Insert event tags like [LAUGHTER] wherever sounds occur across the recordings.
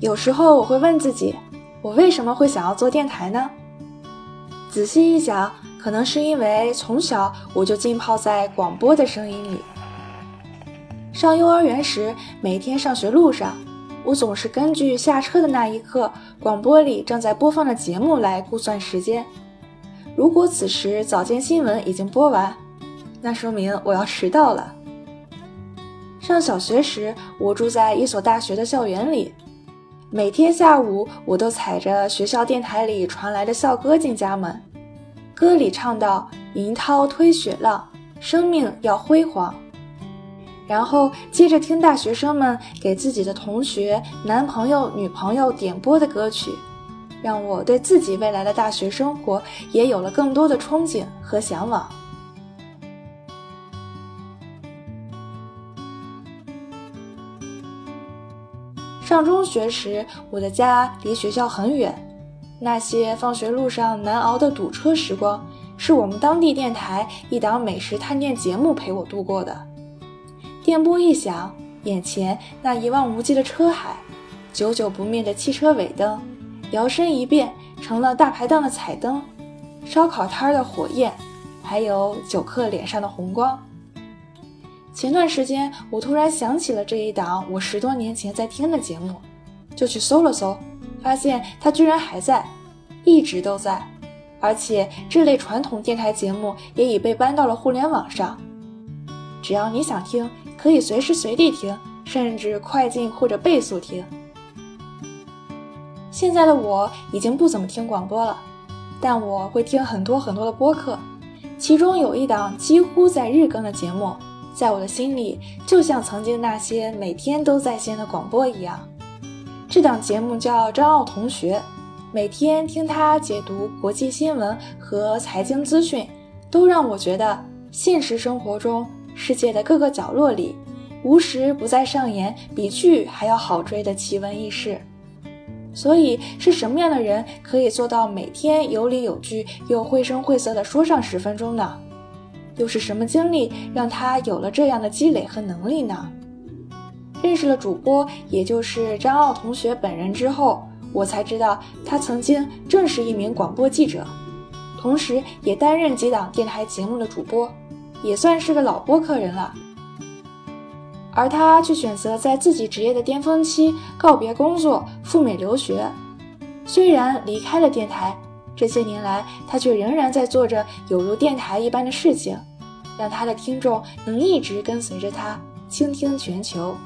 有时候我会问自己，我为什么会想要做电台呢？仔细一想，可能是因为从小我就浸泡在广播的声音里。上幼儿园时，每天上学路上，我总是根据下车的那一刻，广播里正在播放的节目来估算时间。如果此时早间新闻已经播完，那说明我要迟到了。上小学时，我住在一所大学的校园里，每天下午我都踩着学校电台里传来的校歌进家门。歌里唱到“银涛推雪浪，生命要辉煌”，然后接着听大学生们给自己的同学、男朋友、女朋友点播的歌曲，让我对自己未来的大学生活也有了更多的憧憬和向往。上中学时，我的家离学校很远，那些放学路上难熬的堵车时光，是我们当地电台一档美食探店节目陪我度过的。电波一响，眼前那一望无际的车海，久久不灭的汽车尾灯，摇身一变成了大排档的彩灯，烧烤摊的火焰，还有酒客脸上的红光。前段时间，我突然想起了这一档我十多年前在听的节目，就去搜了搜，发现它居然还在，一直都在，而且这类传统电台节目也已被搬到了互联网上，只要你想听，可以随时随地听，甚至快进或者倍速听。现在的我已经不怎么听广播了，但我会听很多很多的播客，其中有一档几乎在日更的节目。在我的心里，就像曾经那些每天都在线的广播一样。这档节目叫张奥同学，每天听他解读国际新闻和财经资讯，都让我觉得现实生活中世界的各个角落里，无时不在上演比剧还要好追的奇闻异事。所以，是什么样的人可以做到每天有理有据又绘声绘色地说上十分钟呢？又是什么经历让他有了这样的积累和能力呢？认识了主播，也就是张奥同学本人之后，我才知道他曾经正是一名广播记者，同时也担任几档电台节目的主播，也算是个老播客人了。而他却选择在自己职业的巅峰期告别工作，赴美留学。虽然离开了电台。这些年来，他却仍然在做着有如电台一般的事情，让他的听众能一直跟随着他，倾听全球。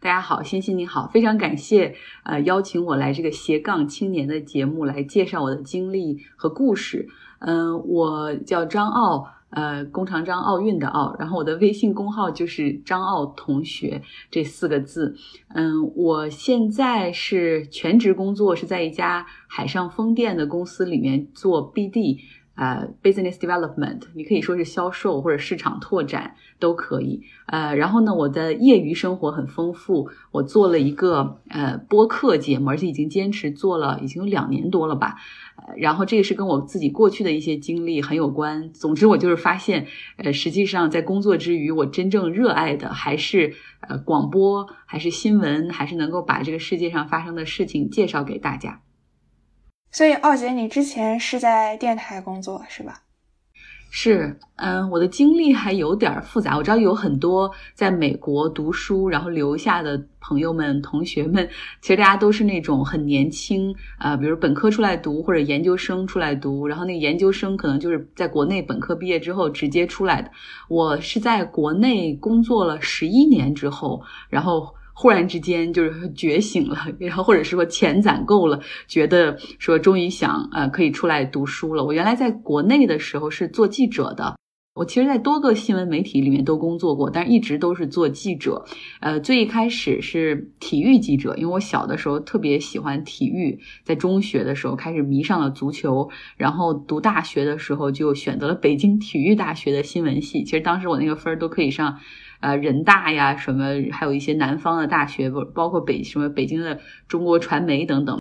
大家好，欣欣你好，非常感谢呃邀请我来这个斜杠青年的节目来介绍我的经历和故事。嗯，我叫张奥。呃，弓长张奥运的奥，然后我的微信公号就是张奥同学这四个字。嗯，我现在是全职工作，是在一家海上风电的公司里面做 BD。呃，business development，你可以说是销售或者市场拓展都可以。呃，然后呢，我的业余生活很丰富，我做了一个呃播客节目，而且已经坚持做了已经有两年多了吧。呃，然后这个是跟我自己过去的一些经历很有关。总之，我就是发现，呃，实际上在工作之余，我真正热爱的还是呃广播，还是新闻，还是能够把这个世界上发生的事情介绍给大家。所以，奥姐，你之前是在电台工作是吧？是，嗯，我的经历还有点复杂。我知道有很多在美国读书然后留下的朋友们、同学们，其实大家都是那种很年轻，呃，比如本科出来读或者研究生出来读，然后那个研究生可能就是在国内本科毕业之后直接出来的。我是在国内工作了十一年之后，然后。忽然之间就是觉醒了，然后或者是说钱攒够了，觉得说终于想呃可以出来读书了。我原来在国内的时候是做记者的，我其实在多个新闻媒体里面都工作过，但是一直都是做记者。呃，最一开始是体育记者，因为我小的时候特别喜欢体育，在中学的时候开始迷上了足球，然后读大学的时候就选择了北京体育大学的新闻系。其实当时我那个分儿都可以上。呃，人大呀，什么，还有一些南方的大学，不包括北什么北京的中国传媒等等。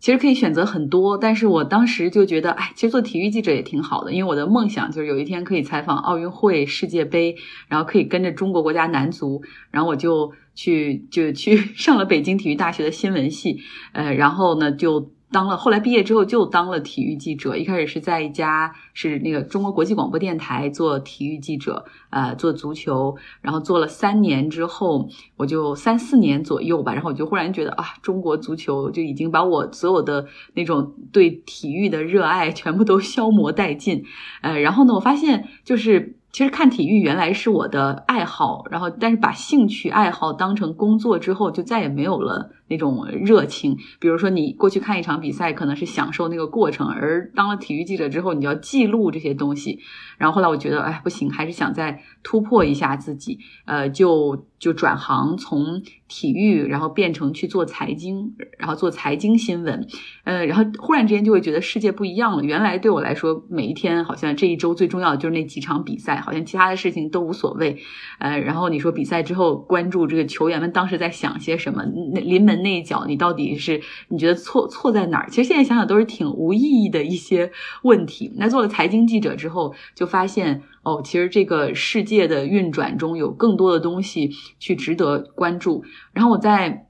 其实可以选择很多，但是我当时就觉得，哎，其实做体育记者也挺好的，因为我的梦想就是有一天可以采访奥运会、世界杯，然后可以跟着中国国家男足，然后我就去就去 [LAUGHS] 上了北京体育大学的新闻系，呃，然后呢就。当了，后来毕业之后就当了体育记者。一开始是在一家是那个中国国际广播电台做体育记者，呃，做足球，然后做了三年之后，我就三四年左右吧，然后我就忽然觉得啊，中国足球就已经把我所有的那种对体育的热爱全部都消磨殆尽。呃，然后呢，我发现就是。其实看体育原来是我的爱好，然后但是把兴趣爱好当成工作之后，就再也没有了那种热情。比如说，你过去看一场比赛，可能是享受那个过程，而当了体育记者之后，你就要记录这些东西。然后后来我觉得，哎，不行，还是想再突破一下自己，呃，就就转行从体育，然后变成去做财经，然后做财经新闻，呃，然后忽然之间就会觉得世界不一样了。原来对我来说，每一天好像这一周最重要的就是那几场比赛，好像其他的事情都无所谓，呃，然后你说比赛之后关注这个球员们当时在想些什么，那临门那一脚你到底是你觉得错错在哪儿？其实现在想想都是挺无意义的一些问题。那做了财经记者之后，就发现哦，其实这个世界的运转中有更多的东西去值得关注。然后我在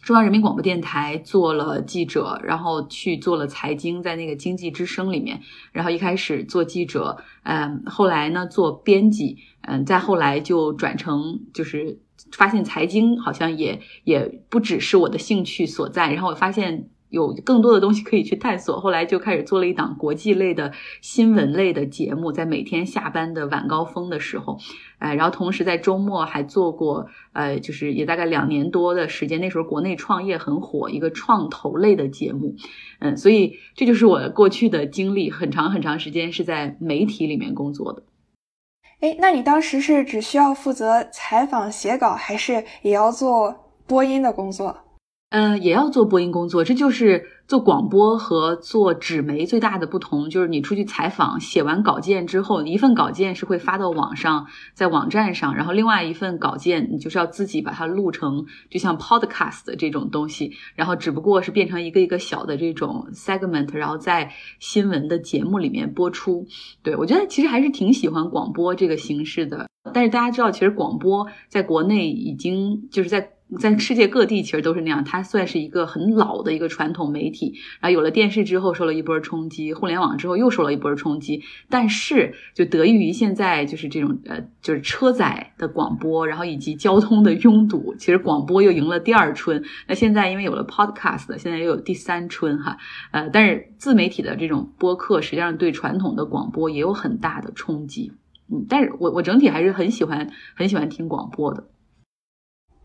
中央人民广播电台做了记者，然后去做了财经，在那个经济之声里面。然后一开始做记者，嗯，后来呢做编辑，嗯，再后来就转成就是发现财经好像也也不只是我的兴趣所在。然后我发现。有更多的东西可以去探索，后来就开始做了一档国际类的新闻类的节目，在每天下班的晚高峰的时候，哎，然后同时在周末还做过，呃，就是也大概两年多的时间，那时候国内创业很火，一个创投类的节目，嗯，所以这就是我过去的经历，很长很长时间是在媒体里面工作的。哎，那你当时是只需要负责采访写稿，还是也要做播音的工作？嗯，也要做播音工作，这就是做广播和做纸媒最大的不同。就是你出去采访，写完稿件之后，一份稿件是会发到网上，在网站上，然后另外一份稿件你就是要自己把它录成，就像 podcast 这种东西，然后只不过是变成一个一个小的这种 segment，然后在新闻的节目里面播出。对我觉得其实还是挺喜欢广播这个形式的，但是大家知道，其实广播在国内已经就是在。在世界各地其实都是那样，它算是一个很老的一个传统媒体。然后有了电视之后受了一波冲击，互联网之后又受了一波冲击。但是就得益于现在就是这种呃就是车载的广播，然后以及交通的拥堵，其实广播又迎了第二春。那现在因为有了 Podcast，现在又有第三春哈。呃，但是自媒体的这种播客实际上对传统的广播也有很大的冲击。嗯，但是我我整体还是很喜欢很喜欢听广播的。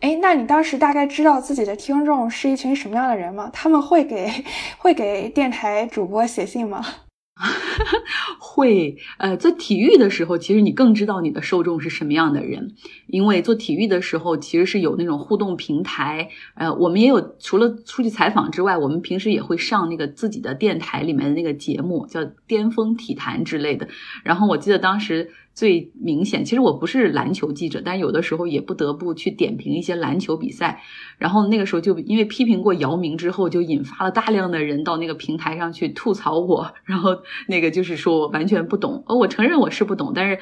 哎，那你当时大概知道自己的听众是一群什么样的人吗？他们会给 [LAUGHS] 会给电台主播写信吗？[LAUGHS] 会，呃，做体育的时候，其实你更知道你的受众是什么样的人，因为做体育的时候，其实是有那种互动平台。呃，我们也有除了出去采访之外，我们平时也会上那个自己的电台里面的那个节目，叫《巅峰体坛》之类的。然后我记得当时。最明显，其实我不是篮球记者，但有的时候也不得不去点评一些篮球比赛。然后那个时候就因为批评过姚明之后，就引发了大量的人到那个平台上去吐槽我。然后那个就是说我完全不懂，呃，我承认我是不懂，但是，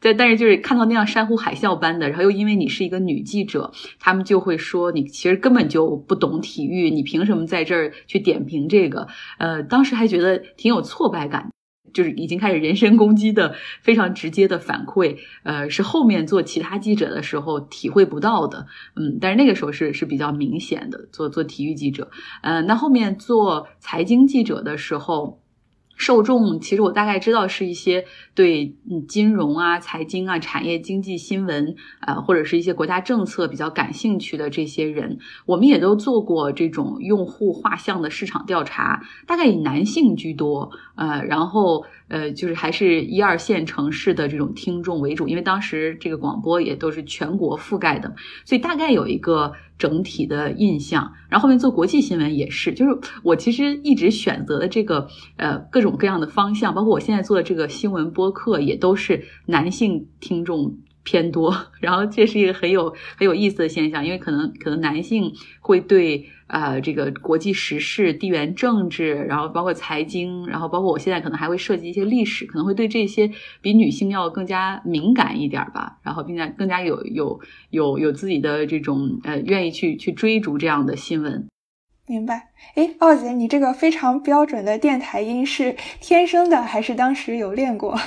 但但是就是看到那样山呼海啸般的，然后又因为你是一个女记者，他们就会说你其实根本就不懂体育，你凭什么在这儿去点评这个？呃，当时还觉得挺有挫败感。就是已经开始人身攻击的非常直接的反馈，呃，是后面做其他记者的时候体会不到的，嗯，但是那个时候是是比较明显的。做做体育记者，呃，那后面做财经记者的时候。受众其实我大概知道是一些对嗯金融啊、财经啊、产业经济新闻啊，或者是一些国家政策比较感兴趣的这些人。我们也都做过这种用户画像的市场调查，大概以男性居多，呃，然后呃就是还是一二线城市的这种听众为主，因为当时这个广播也都是全国覆盖的，所以大概有一个。整体的印象，然后后面做国际新闻也是，就是我其实一直选择的这个呃各种各样的方向，包括我现在做的这个新闻播客，也都是男性听众偏多，[LAUGHS] 然后这是一个很有很有意思的现象，因为可能可能男性会对呃这个国际时事、地缘政治，然后包括财经，然后包括我现在可能还会涉及一些历史，可能会对这些比女性要更加敏感一点吧，然后并且更加有有有有自己的这种呃愿意去去追逐这样的新闻。明白？哎，奥姐，你这个非常标准的电台音是天生的，还是当时有练过？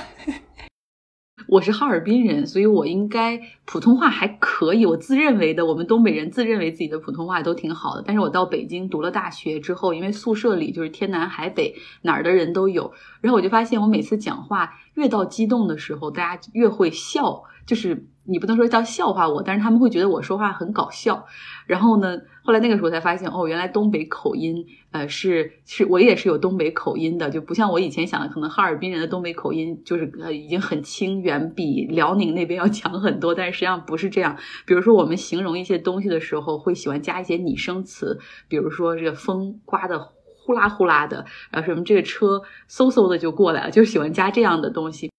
我是哈尔滨人，所以我应该普通话还可以。我自认为的，我们东北人自认为自己的普通话都挺好的。但是我到北京读了大学之后，因为宿舍里就是天南海北哪儿的人都有，然后我就发现我每次讲话越到激动的时候，大家越会笑，就是。你不能说叫笑话我，但是他们会觉得我说话很搞笑。然后呢，后来那个时候才发现，哦，原来东北口音，呃，是是我也是有东北口音的，就不像我以前想的，可能哈尔滨人的东北口音就是呃已经很轻，远比辽宁那边要强很多。但是实际上不是这样。比如说我们形容一些东西的时候，会喜欢加一些拟声词，比如说这个风刮的呼啦呼啦的，然后什么这个车嗖嗖的就过来了，就喜欢加这样的东西。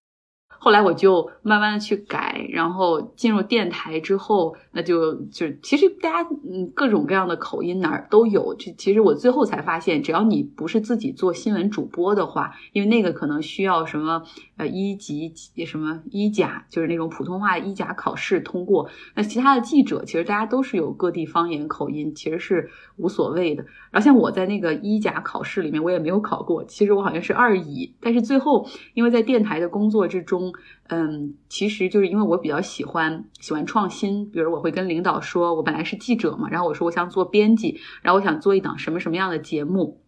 后来我就慢慢的去改，然后进入电台之后，那就就其实大家嗯各种各样的口音哪儿都有。就其实我最后才发现，只要你不是自己做新闻主播的话，因为那个可能需要什么呃一级什么一甲，就是那种普通话一甲考试通过。那其他的记者其实大家都是有各地方言口音，其实是无所谓的。然后像我在那个一甲考试里面，我也没有考过，其实我好像是二乙，但是最后因为在电台的工作之中。嗯，其实就是因为我比较喜欢喜欢创新，比如我会跟领导说，我本来是记者嘛，然后我说我想做编辑，然后我想做一档什么什么样的节目，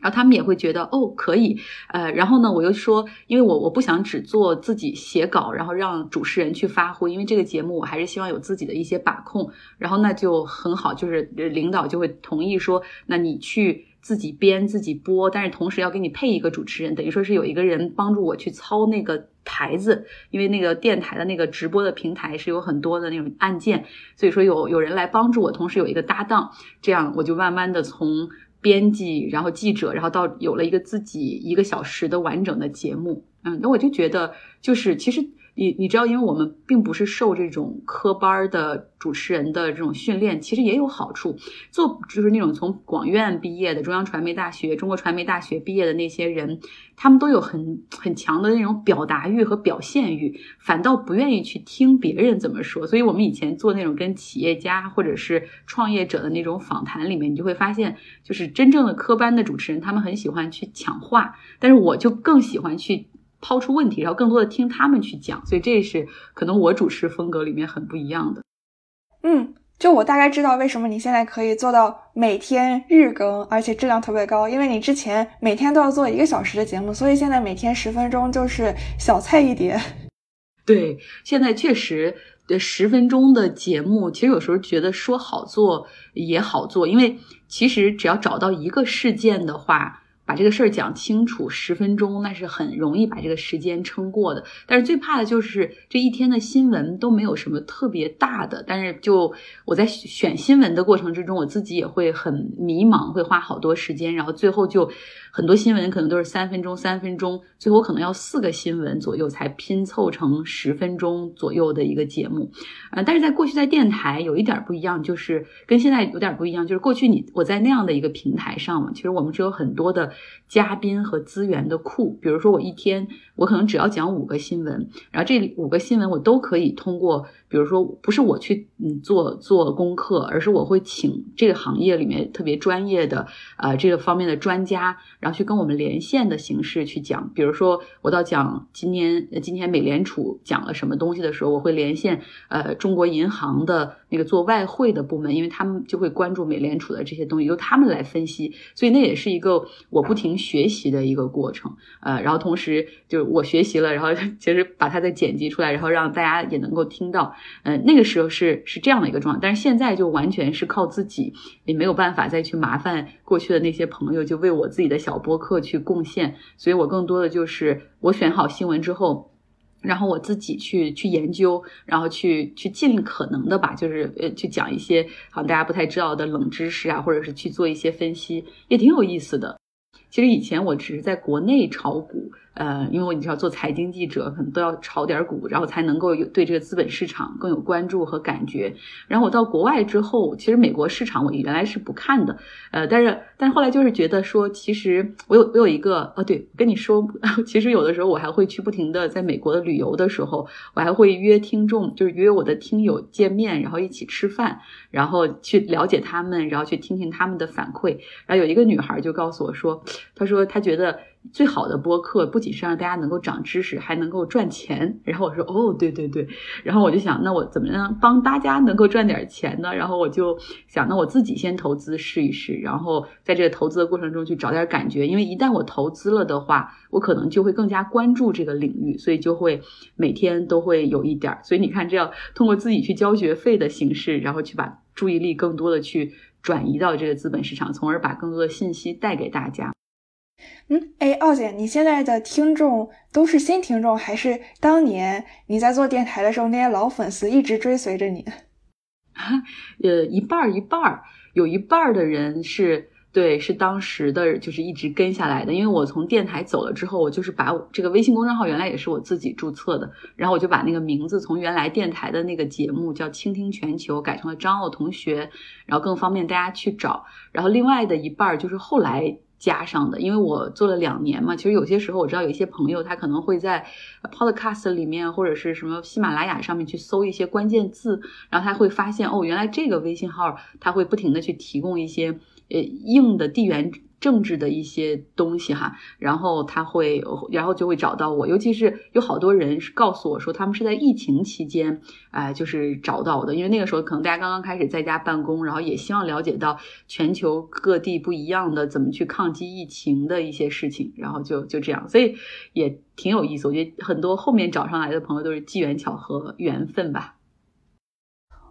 然后他们也会觉得哦可以，呃，然后呢我又说，因为我我不想只做自己写稿，然后让主持人去发挥，因为这个节目我还是希望有自己的一些把控，然后那就很好，就是领导就会同意说，那你去。自己编自己播，但是同时要给你配一个主持人，等于说是有一个人帮助我去操那个台子，因为那个电台的那个直播的平台是有很多的那种按键，所以说有有人来帮助我，同时有一个搭档，这样我就慢慢的从编辑，然后记者，然后到有了一个自己一个小时的完整的节目，嗯，那我就觉得就是其实。你你知道，因为我们并不是受这种科班的主持人的这种训练，其实也有好处。做就是那种从广院毕业的、中央传媒大学、中国传媒大学毕业的那些人，他们都有很很强的那种表达欲和表现欲，反倒不愿意去听别人怎么说。所以，我们以前做那种跟企业家或者是创业者的那种访谈里面，你就会发现，就是真正的科班的主持人，他们很喜欢去抢话，但是我就更喜欢去。抛出问题，然后更多的听他们去讲，所以这是可能我主持风格里面很不一样的。嗯，就我大概知道为什么你现在可以做到每天日更，而且质量特别高，因为你之前每天都要做一个小时的节目，所以现在每天十分钟就是小菜一碟。对，现在确实十分钟的节目，其实有时候觉得说好做也好做，因为其实只要找到一个事件的话。把这个事儿讲清楚，十分钟那是很容易把这个时间撑过的。但是最怕的就是这一天的新闻都没有什么特别大的。但是就我在选新闻的过程之中，我自己也会很迷茫，会花好多时间，然后最后就。很多新闻可能都是三分钟，三分钟，最后可能要四个新闻左右才拼凑成十分钟左右的一个节目，呃，但是在过去在电台有一点不一样，就是跟现在有点不一样，就是过去你我在那样的一个平台上嘛，其实我们是有很多的嘉宾和资源的库，比如说我一天我可能只要讲五个新闻，然后这五个新闻我都可以通过。比如说，不是我去嗯做做功课，而是我会请这个行业里面特别专业的呃这个方面的专家，然后去跟我们连线的形式去讲。比如说，我到讲今年今天美联储讲了什么东西的时候，我会连线呃中国银行的那个做外汇的部门，因为他们就会关注美联储的这些东西，由他们来分析。所以那也是一个我不停学习的一个过程。呃，然后同时就是我学习了，然后其 [LAUGHS] 实把它再剪辑出来，然后让大家也能够听到。嗯，那个时候是是这样的一个状态，但是现在就完全是靠自己，也没有办法再去麻烦过去的那些朋友，就为我自己的小播客去贡献。所以我更多的就是我选好新闻之后，然后我自己去去研究，然后去去尽可能的吧，就是呃去讲一些好像大家不太知道的冷知识啊，或者是去做一些分析，也挺有意思的。其实以前我只是在国内炒股。呃，因为你知道做财经记者可能都要炒点股，然后才能够有对这个资本市场更有关注和感觉。然后我到国外之后，其实美国市场我原来是不看的，呃，但是但是后来就是觉得说，其实我有我有一个哦，对，跟你说，[LAUGHS] 其实有的时候我还会去不停的在美国的旅游的时候，我还会约听众，就是约我的听友见面，然后一起吃饭，然后去了解他们，然后去听听他们的反馈。然后有一个女孩就告诉我说，她说她觉得。最好的播客不仅是让大家能够长知识，还能够赚钱。然后我说哦，对对对。然后我就想，那我怎么样帮大家能够赚点钱呢？然后我就想，那我自己先投资试一试，然后在这个投资的过程中去找点感觉。因为一旦我投资了的话，我可能就会更加关注这个领域，所以就会每天都会有一点。所以你看，这样通过自己去交学费的形式，然后去把注意力更多的去转移到这个资本市场，从而把更多的信息带给大家。嗯，哎，奥姐，你现在的听众都是新听众，还是当年你在做电台的时候那些老粉丝一直追随着你？[LAUGHS] 呃，一半儿一半儿，有一半儿的人是对，是当时的，就是一直跟下来的。因为我从电台走了之后，我就是把我这个微信公众号原来也是我自己注册的，然后我就把那个名字从原来电台的那个节目叫“倾听全球”改成了张奥同学，然后更方便大家去找。然后另外的一半儿就是后来。加上的，因为我做了两年嘛，其实有些时候我知道有一些朋友他可能会在 Podcast 里面或者是什么喜马拉雅上面去搜一些关键字，然后他会发现哦，原来这个微信号他会不停的去提供一些呃硬的地缘。政治的一些东西哈，然后他会，然后就会找到我，尤其是有好多人是告诉我说，他们是在疫情期间，哎，就是找到的，因为那个时候可能大家刚刚开始在家办公，然后也希望了解到全球各地不一样的怎么去抗击疫情的一些事情，然后就就这样，所以也挺有意思。我觉得很多后面找上来的朋友都是机缘巧合、缘分吧。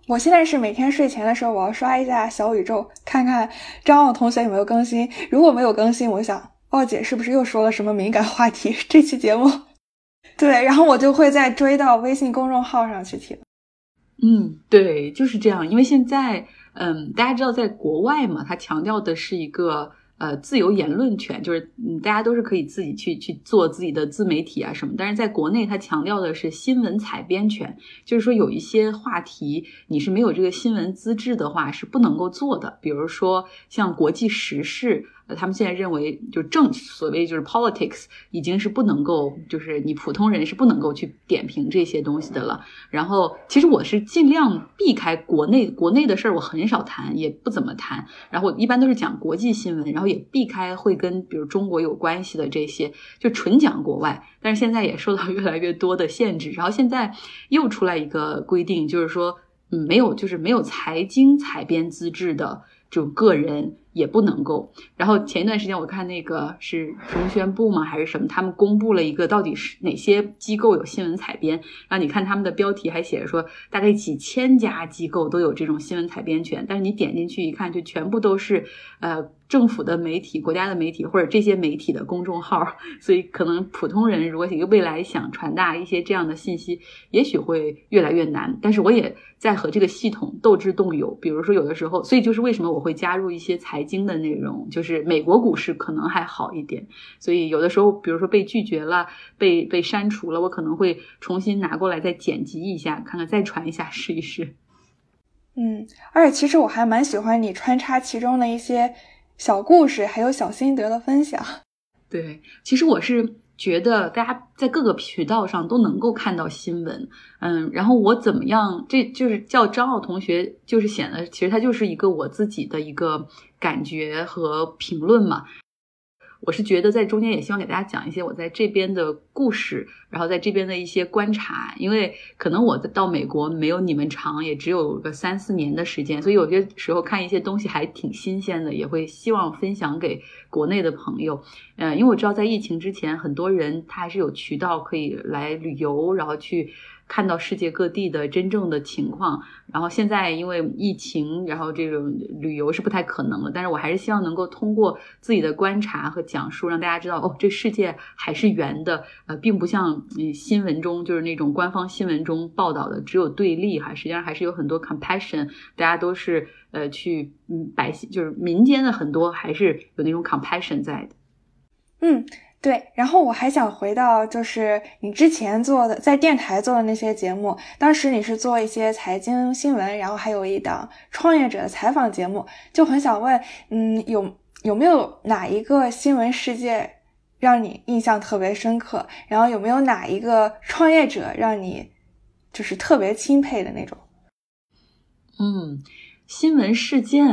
我现在是每天睡前的时候，我要刷一下小宇宙，看看张奥同学有没有更新。如果没有更新，我想，奥姐是不是又说了什么敏感话题？这期节目，[LAUGHS] 对，然后我就会再追到微信公众号上去听。嗯，对，就是这样。因为现在，嗯，大家知道，在国外嘛，它强调的是一个。呃，自由言论权就是嗯，大家都是可以自己去去做自己的自媒体啊什么。但是在国内，它强调的是新闻采编权，就是说有一些话题你是没有这个新闻资质的话是不能够做的，比如说像国际时事。呃，他们现在认为，就政所谓就是 politics 已经是不能够，就是你普通人是不能够去点评这些东西的了。然后，其实我是尽量避开国内国内的事儿，我很少谈，也不怎么谈。然后，一般都是讲国际新闻，然后也避开会跟比如中国有关系的这些，就纯讲国外。但是现在也受到越来越多的限制。然后现在又出来一个规定，就是说，嗯，没有就是没有财经采编资质的这种个人。也不能够。然后前一段时间我看那个是中宣部吗还是什么，他们公布了一个到底是哪些机构有新闻采编。然后你看他们的标题还写着说，大概几千家机构都有这种新闻采编权。但是你点进去一看，就全部都是呃政府的媒体、国家的媒体或者这些媒体的公众号。[LAUGHS] 所以可能普通人如果一个未来想传达一些这样的信息，也许会越来越难。但是我也在和这个系统斗智斗勇。比如说有的时候，所以就是为什么我会加入一些财。经的内容就是美国股市可能还好一点，所以有的时候，比如说被拒绝了、被被删除了，我可能会重新拿过来再剪辑一下，看看再传一下试一试。嗯，而且其实我还蛮喜欢你穿插其中的一些小故事，还有小心得的分享。对，其实我是。觉得大家在各个渠道上都能够看到新闻，嗯，然后我怎么样？这就是叫张奥同学，就是显得其实他就是一个我自己的一个感觉和评论嘛。我是觉得在中间也希望给大家讲一些我在这边的故事，然后在这边的一些观察，因为可能我到美国没有你们长，也只有个三四年的时间，所以有些时候看一些东西还挺新鲜的，也会希望分享给国内的朋友。嗯，因为我知道在疫情之前，很多人他还是有渠道可以来旅游，然后去。看到世界各地的真正的情况，然后现在因为疫情，然后这种旅游是不太可能了。但是我还是希望能够通过自己的观察和讲述，让大家知道哦，这世界还是圆的，呃，并不像新闻中就是那种官方新闻中报道的只有对立哈，实际上还是有很多 compassion，大家都是呃去嗯百姓就是民间的很多还是有那种 compassion 在的。嗯。对，然后我还想回到，就是你之前做的在电台做的那些节目，当时你是做一些财经新闻，然后还有一档创业者的采访节目，就很想问，嗯，有有没有哪一个新闻事件让你印象特别深刻？然后有没有哪一个创业者让你就是特别钦佩的那种？嗯，新闻事件。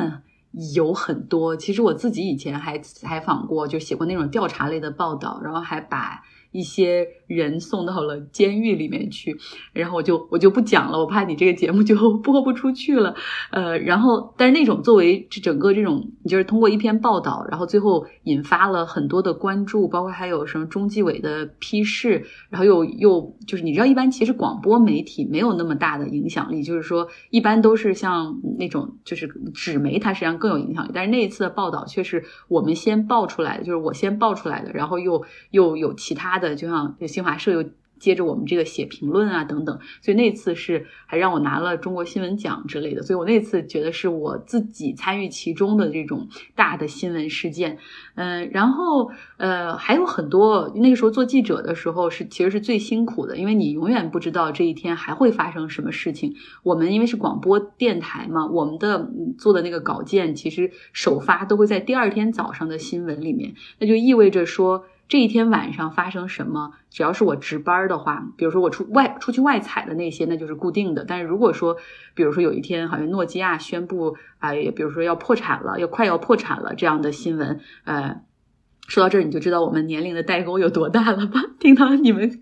有很多，其实我自己以前还采访过，就写过那种调查类的报道，然后还把。一些人送到了监狱里面去，然后我就我就不讲了，我怕你这个节目就 [LAUGHS] 播不出去了。呃，然后但是那种作为这整个这种，就是通过一篇报道，然后最后引发了很多的关注，包括还有什么中纪委的批示，然后又又就是你知道，一般其实广播媒体没有那么大的影响力，就是说一般都是像那种就是纸媒，它实际上更有影响力。但是那一次的报道却是我们先报出来的，就是我先报出来的，然后又又有其他。的就像新新华社又接着我们这个写评论啊等等，所以那次是还让我拿了中国新闻奖之类的，所以我那次觉得是我自己参与其中的这种大的新闻事件。嗯，然后呃还有很多那个时候做记者的时候是其实是最辛苦的，因为你永远不知道这一天还会发生什么事情。我们因为是广播电台嘛，我们的做的那个稿件其实首发都会在第二天早上的新闻里面，那就意味着说。这一天晚上发生什么？只要是我值班的话，比如说我出外出去外采的那些，那就是固定的。但是如果说，比如说有一天好像诺基亚宣布啊，也比如说要破产了，要快要破产了这样的新闻，呃，说到这儿你就知道我们年龄的代沟有多大了吧？[LAUGHS] 听到你们，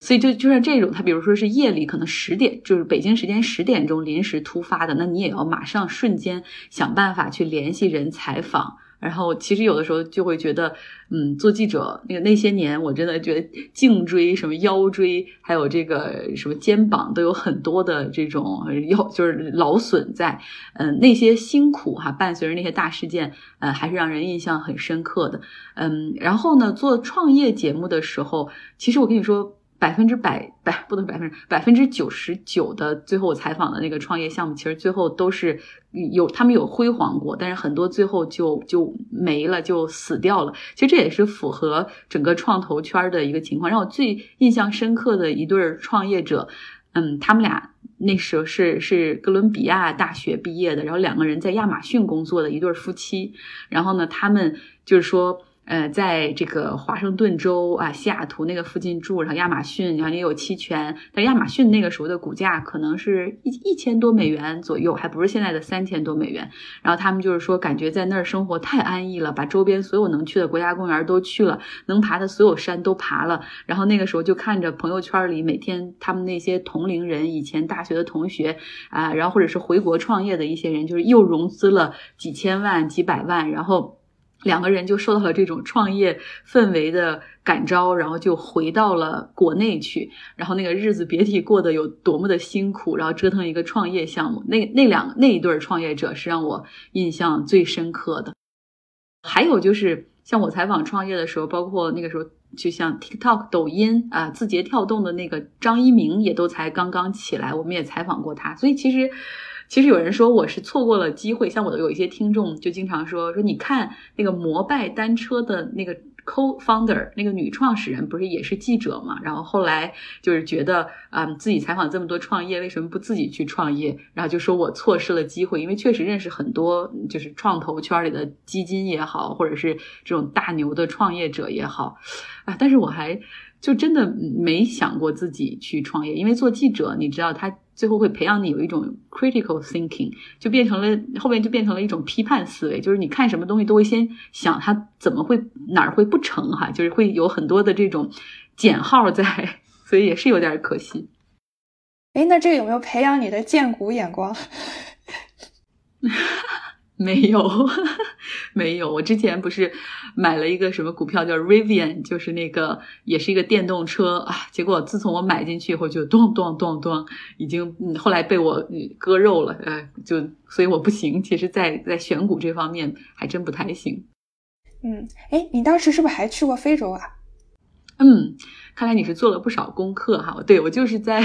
所以就就像这种，他比如说是夜里可能十点，就是北京时间十点钟临时突发的，那你也要马上瞬间想办法去联系人采访。然后其实有的时候就会觉得，嗯，做记者那个那些年，我真的觉得颈椎、什么腰椎，还有这个什么肩膀都有很多的这种腰，就是劳损在。嗯，那些辛苦哈，伴随着那些大事件，呃，还是让人印象很深刻的。嗯，然后呢，做创业节目的时候，其实我跟你说。百分之百百不能百分之百分之九十九的最后我采访的那个创业项目，其实最后都是有他们有辉煌过，但是很多最后就就没了，就死掉了。其实这也是符合整个创投圈的一个情况。让我最印象深刻的一对创业者，嗯，他们俩那时候是是哥伦比亚大学毕业的，然后两个人在亚马逊工作的一对夫妻。然后呢，他们就是说。呃，在这个华盛顿州啊，西雅图那个附近住，然后亚马逊，然后也有期权。但亚马逊那个时候的股价可能是一一千多美元左右，还不是现在的三千多美元。然后他们就是说，感觉在那儿生活太安逸了，把周边所有能去的国家公园都去了，能爬的所有山都爬了。然后那个时候就看着朋友圈里每天他们那些同龄人，以前大学的同学啊，然后或者是回国创业的一些人，就是又融资了几千万、几百万，然后。两个人就受到了这种创业氛围的感召，然后就回到了国内去，然后那个日子别提过得有多么的辛苦，然后折腾一个创业项目。那那两那一对创业者是让我印象最深刻的。还有就是像我采访创业的时候，包括那个时候，就像 TikTok、抖音啊、字节跳动的那个张一鸣也都才刚刚起来，我们也采访过他，所以其实。其实有人说我是错过了机会，像我的有一些听众就经常说说，你看那个摩拜单车的那个 co-founder 那个女创始人不是也是记者嘛？然后后来就是觉得啊，自己采访这么多创业，为什么不自己去创业？然后就说我错失了机会，因为确实认识很多就是创投圈里的基金也好，或者是这种大牛的创业者也好啊，但是我还就真的没想过自己去创业，因为做记者，你知道他。最后会培养你有一种 critical thinking，就变成了后面就变成了一种批判思维，就是你看什么东西都会先想它怎么会哪儿会不成哈，就是会有很多的这种减号在，[LAUGHS] 所以也是有点可惜。哎，那这个有没有培养你的荐股眼光？[LAUGHS] [LAUGHS] 没有，[LAUGHS] 没有。我之前不是买了一个什么股票叫 Rivian，就是那个也是一个电动车啊。结果自从我买进去以后，就咚咚咚咚，已经后来被我割肉了。呃，就所以我不行。其实，在在选股这方面还真不太行。嗯，哎，你当时是不是还去过非洲啊？嗯。看来你是做了不少功课哈，对我就是在，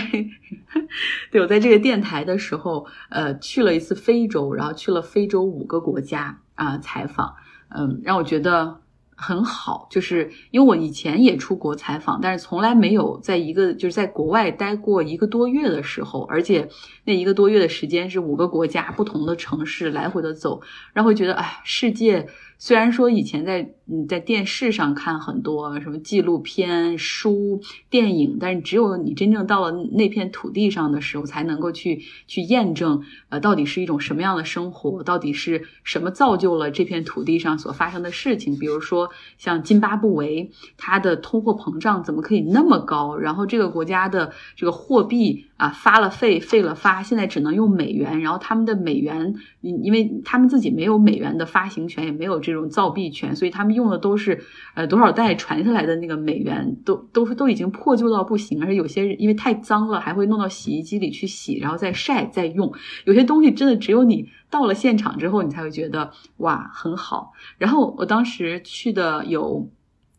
[LAUGHS] 对我在这个电台的时候，呃，去了一次非洲，然后去了非洲五个国家啊采访，嗯，让我觉得很好，就是因为我以前也出国采访，但是从来没有在一个就是在国外待过一个多月的时候，而且那一个多月的时间是五个国家不同的城市来回的走，然后觉得哎，世界。虽然说以前在嗯在电视上看很多什么纪录片、书、电影，但是只有你真正到了那片土地上的时候，才能够去去验证，呃，到底是一种什么样的生活，到底是什么造就了这片土地上所发生的事情。比如说像津巴布韦，它的通货膨胀怎么可以那么高？然后这个国家的这个货币啊发了废，废了发，现在只能用美元，然后他们的美元，因因为他们自己没有美元的发行权，也没有这种造币权，所以他们用的都是呃多少代传下来的那个美元，都都都已经破旧到不行，而且有些因为太脏了，还会弄到洗衣机里去洗，然后再晒再用。有些东西真的只有你到了现场之后，你才会觉得哇很好。然后我当时去的有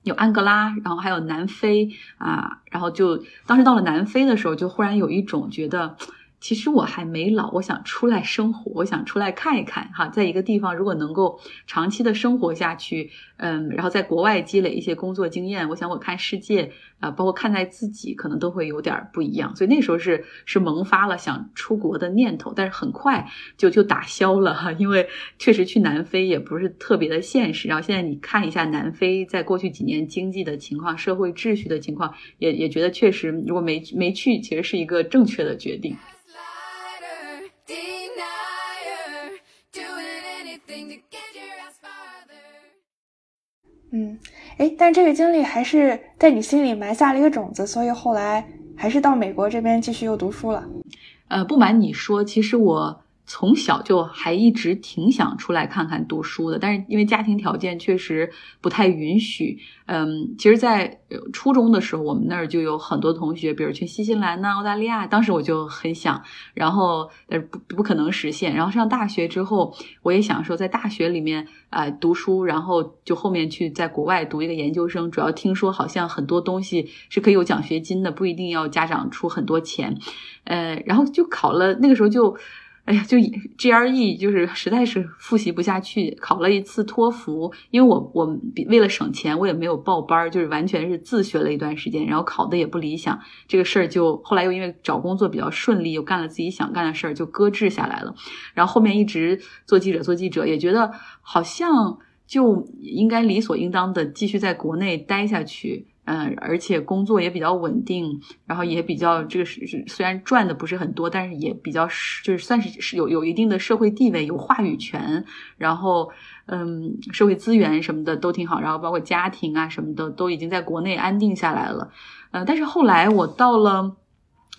有安哥拉，然后还有南非啊，然后就当时到了南非的时候，就忽然有一种觉得。其实我还没老，我想出来生活，我想出来看一看哈，在一个地方如果能够长期的生活下去，嗯，然后在国外积累一些工作经验，我想我看世界啊，包括看待自己，可能都会有点不一样。所以那时候是是萌发了想出国的念头，但是很快就就打消了哈，因为确实去南非也不是特别的现实。然后现在你看一下南非在过去几年经济的情况、社会秩序的情况，也也觉得确实如果没没去，其实是一个正确的决定。嗯，哎，但这个经历还是在你心里埋下了一个种子，所以后来还是到美国这边继续又读书了。呃，不瞒你说，其实我。从小就还一直挺想出来看看读书的，但是因为家庭条件确实不太允许。嗯，其实，在初中的时候，我们那儿就有很多同学，比如去新西兰呐、澳大利亚，当时我就很想，然后但是不不可能实现。然后上大学之后，我也想说在大学里面啊读书，然后就后面去在国外读一个研究生。主要听说好像很多东西是可以有奖学金的，不一定要家长出很多钱。呃，然后就考了，那个时候就。哎呀，就 GRE 就是实在是复习不下去，考了一次托福，因为我我为了省钱，我也没有报班，就是完全是自学了一段时间，然后考的也不理想，这个事儿就后来又因为找工作比较顺利，又干了自己想干的事儿，就搁置下来了。然后后面一直做记者，做记者也觉得好像就应该理所应当的继续在国内待下去。嗯，而且工作也比较稳定，然后也比较这个是是虽然赚的不是很多，但是也比较是就是算是是有有一定的社会地位，有话语权，然后嗯，社会资源什么的都挺好，然后包括家庭啊什么的都已经在国内安定下来了。呃，但是后来我到了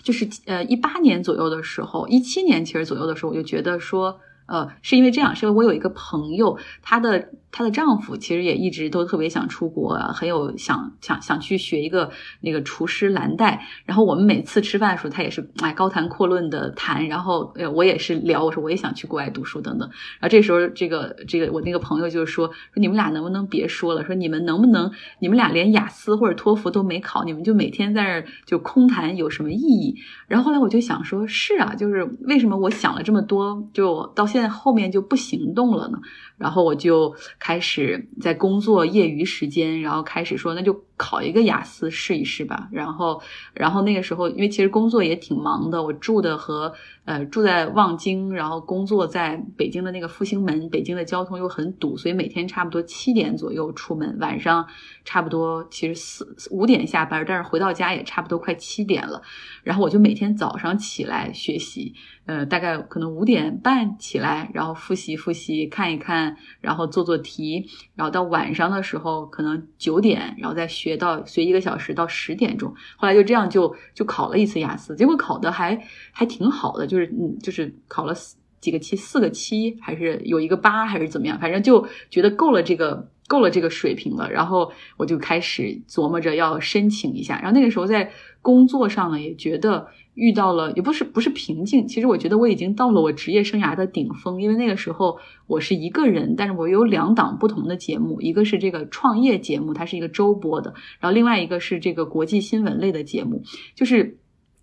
就是呃一八年左右的时候，一七年其实左右的时候，我就觉得说。呃，是因为这样，是因为我有一个朋友，他的她的丈夫其实也一直都特别想出国，很有想想想去学一个那个厨师蓝带。然后我们每次吃饭的时候，他也是哎高谈阔论的谈，然后呃我也是聊，我说我也想去国外读书等等。然后这时候这个这个我那个朋友就说说你们俩能不能别说了，说你们能不能你们俩连雅思或者托福都没考，你们就每天在这就空谈有什么意义？然后后来我就想说，是啊，就是为什么我想了这么多，就到现。在后面就不行动了呢，然后我就开始在工作业余时间，然后开始说那就考一个雅思试一试吧。然后，然后那个时候因为其实工作也挺忙的，我住的和呃住在望京，然后工作在北京的那个复兴门，北京的交通又很堵，所以每天差不多七点左右出门，晚上差不多其实四五点下班，但是回到家也差不多快七点了。然后我就每天早上起来学习。呃，大概可能五点半起来，然后复习复习，看一看，然后做做题，然后到晚上的时候可能九点，然后再学到学一个小时到十点钟。后来就这样就就考了一次雅思，结果考的还还挺好的，就是嗯，就是考了几个七，四个七，还是有一个八，还是怎么样，反正就觉得够了这个够了这个水平了。然后我就开始琢磨着要申请一下。然后那个时候在工作上呢，也觉得。遇到了也不是不是瓶颈，其实我觉得我已经到了我职业生涯的顶峰，因为那个时候我是一个人，但是我有两档不同的节目，一个是这个创业节目，它是一个周播的，然后另外一个是这个国际新闻类的节目，就是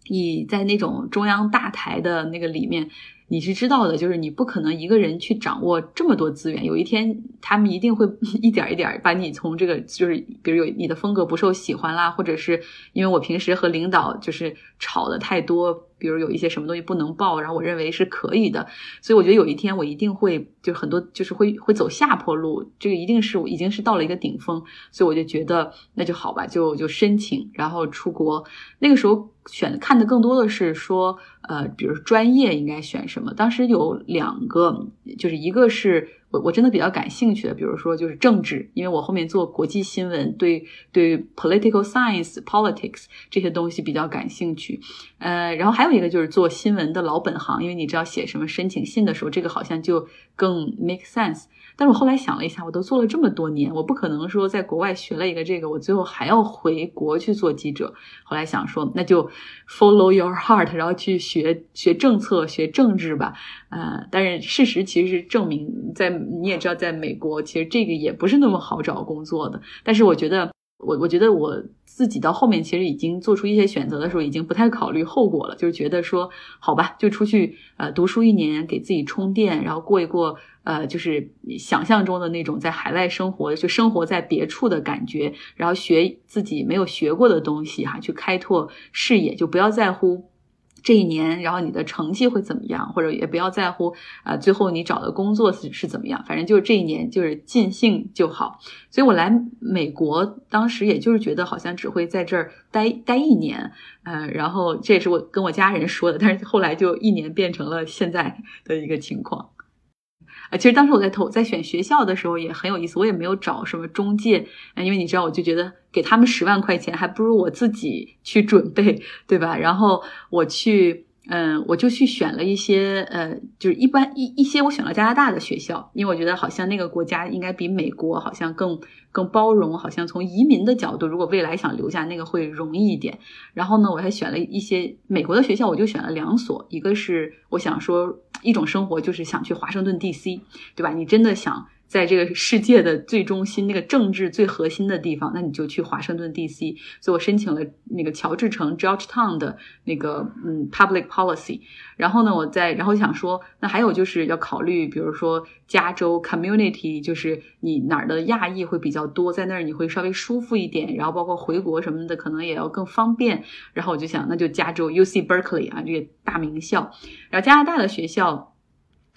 你在那种中央大台的那个里面。你是知道的，就是你不可能一个人去掌握这么多资源，有一天他们一定会 [LAUGHS] 一点一点把你从这个就是比如有你的风格不受喜欢啦，或者是因为我平时和领导就是吵的太多。比如有一些什么东西不能报，然后我认为是可以的，所以我觉得有一天我一定会，就很多就是会会走下坡路，这个一定是已经是到了一个顶峰，所以我就觉得那就好吧，就就申请，然后出国。那个时候选看的更多的是说，呃，比如专业应该选什么。当时有两个，就是一个是。我我真的比较感兴趣的，比如说就是政治，因为我后面做国际新闻，对对 political science politics 这些东西比较感兴趣。呃，然后还有一个就是做新闻的老本行，因为你知道写什么申请信的时候，这个好像就更 make sense。但是我后来想了一下，我都做了这么多年，我不可能说在国外学了一个这个，我最后还要回国去做记者。后来想说，那就 follow your heart，然后去学学政策、学政治吧。呃，但是事实其实是证明，在你也知道，在美国其实这个也不是那么好找工作的。但是我觉得，我我觉得我自己到后面其实已经做出一些选择的时候，已经不太考虑后果了，就是觉得说，好吧，就出去呃读书一年，给自己充电，然后过一过。呃，就是想象中的那种在海外生活，就生活在别处的感觉，然后学自己没有学过的东西，哈，去开拓视野，就不要在乎这一年，然后你的成绩会怎么样，或者也不要在乎啊，最后你找的工作是是怎么样，反正就是这一年就是尽兴就好。所以我来美国，当时也就是觉得好像只会在这儿待待一年，呃，然后这也是我跟我家人说的，但是后来就一年变成了现在的一个情况。啊，其实当时我在投在选学校的时候也很有意思，我也没有找什么中介，因为你知道，我就觉得给他们十万块钱，还不如我自己去准备，对吧？然后我去。嗯，我就去选了一些，呃，就是一般一一些，我选了加拿大的学校，因为我觉得好像那个国家应该比美国好像更更包容，好像从移民的角度，如果未来想留下那个会容易一点。然后呢，我还选了一些美国的学校，我就选了两所，一个是我想说一种生活，就是想去华盛顿 D.C.，对吧？你真的想。在这个世界的最中心，那个政治最核心的地方，那你就去华盛顿 D.C. 所以我申请了那个乔治城 Georgetown 的那个嗯 Public Policy。然后呢，我在然后想说，那还有就是要考虑，比如说加州 Community，就是你哪儿的亚裔会比较多，在那儿你会稍微舒服一点。然后包括回国什么的，可能也要更方便。然后我就想，那就加州 U.C. Berkeley 啊，这个大名校。然后加拿大的学校。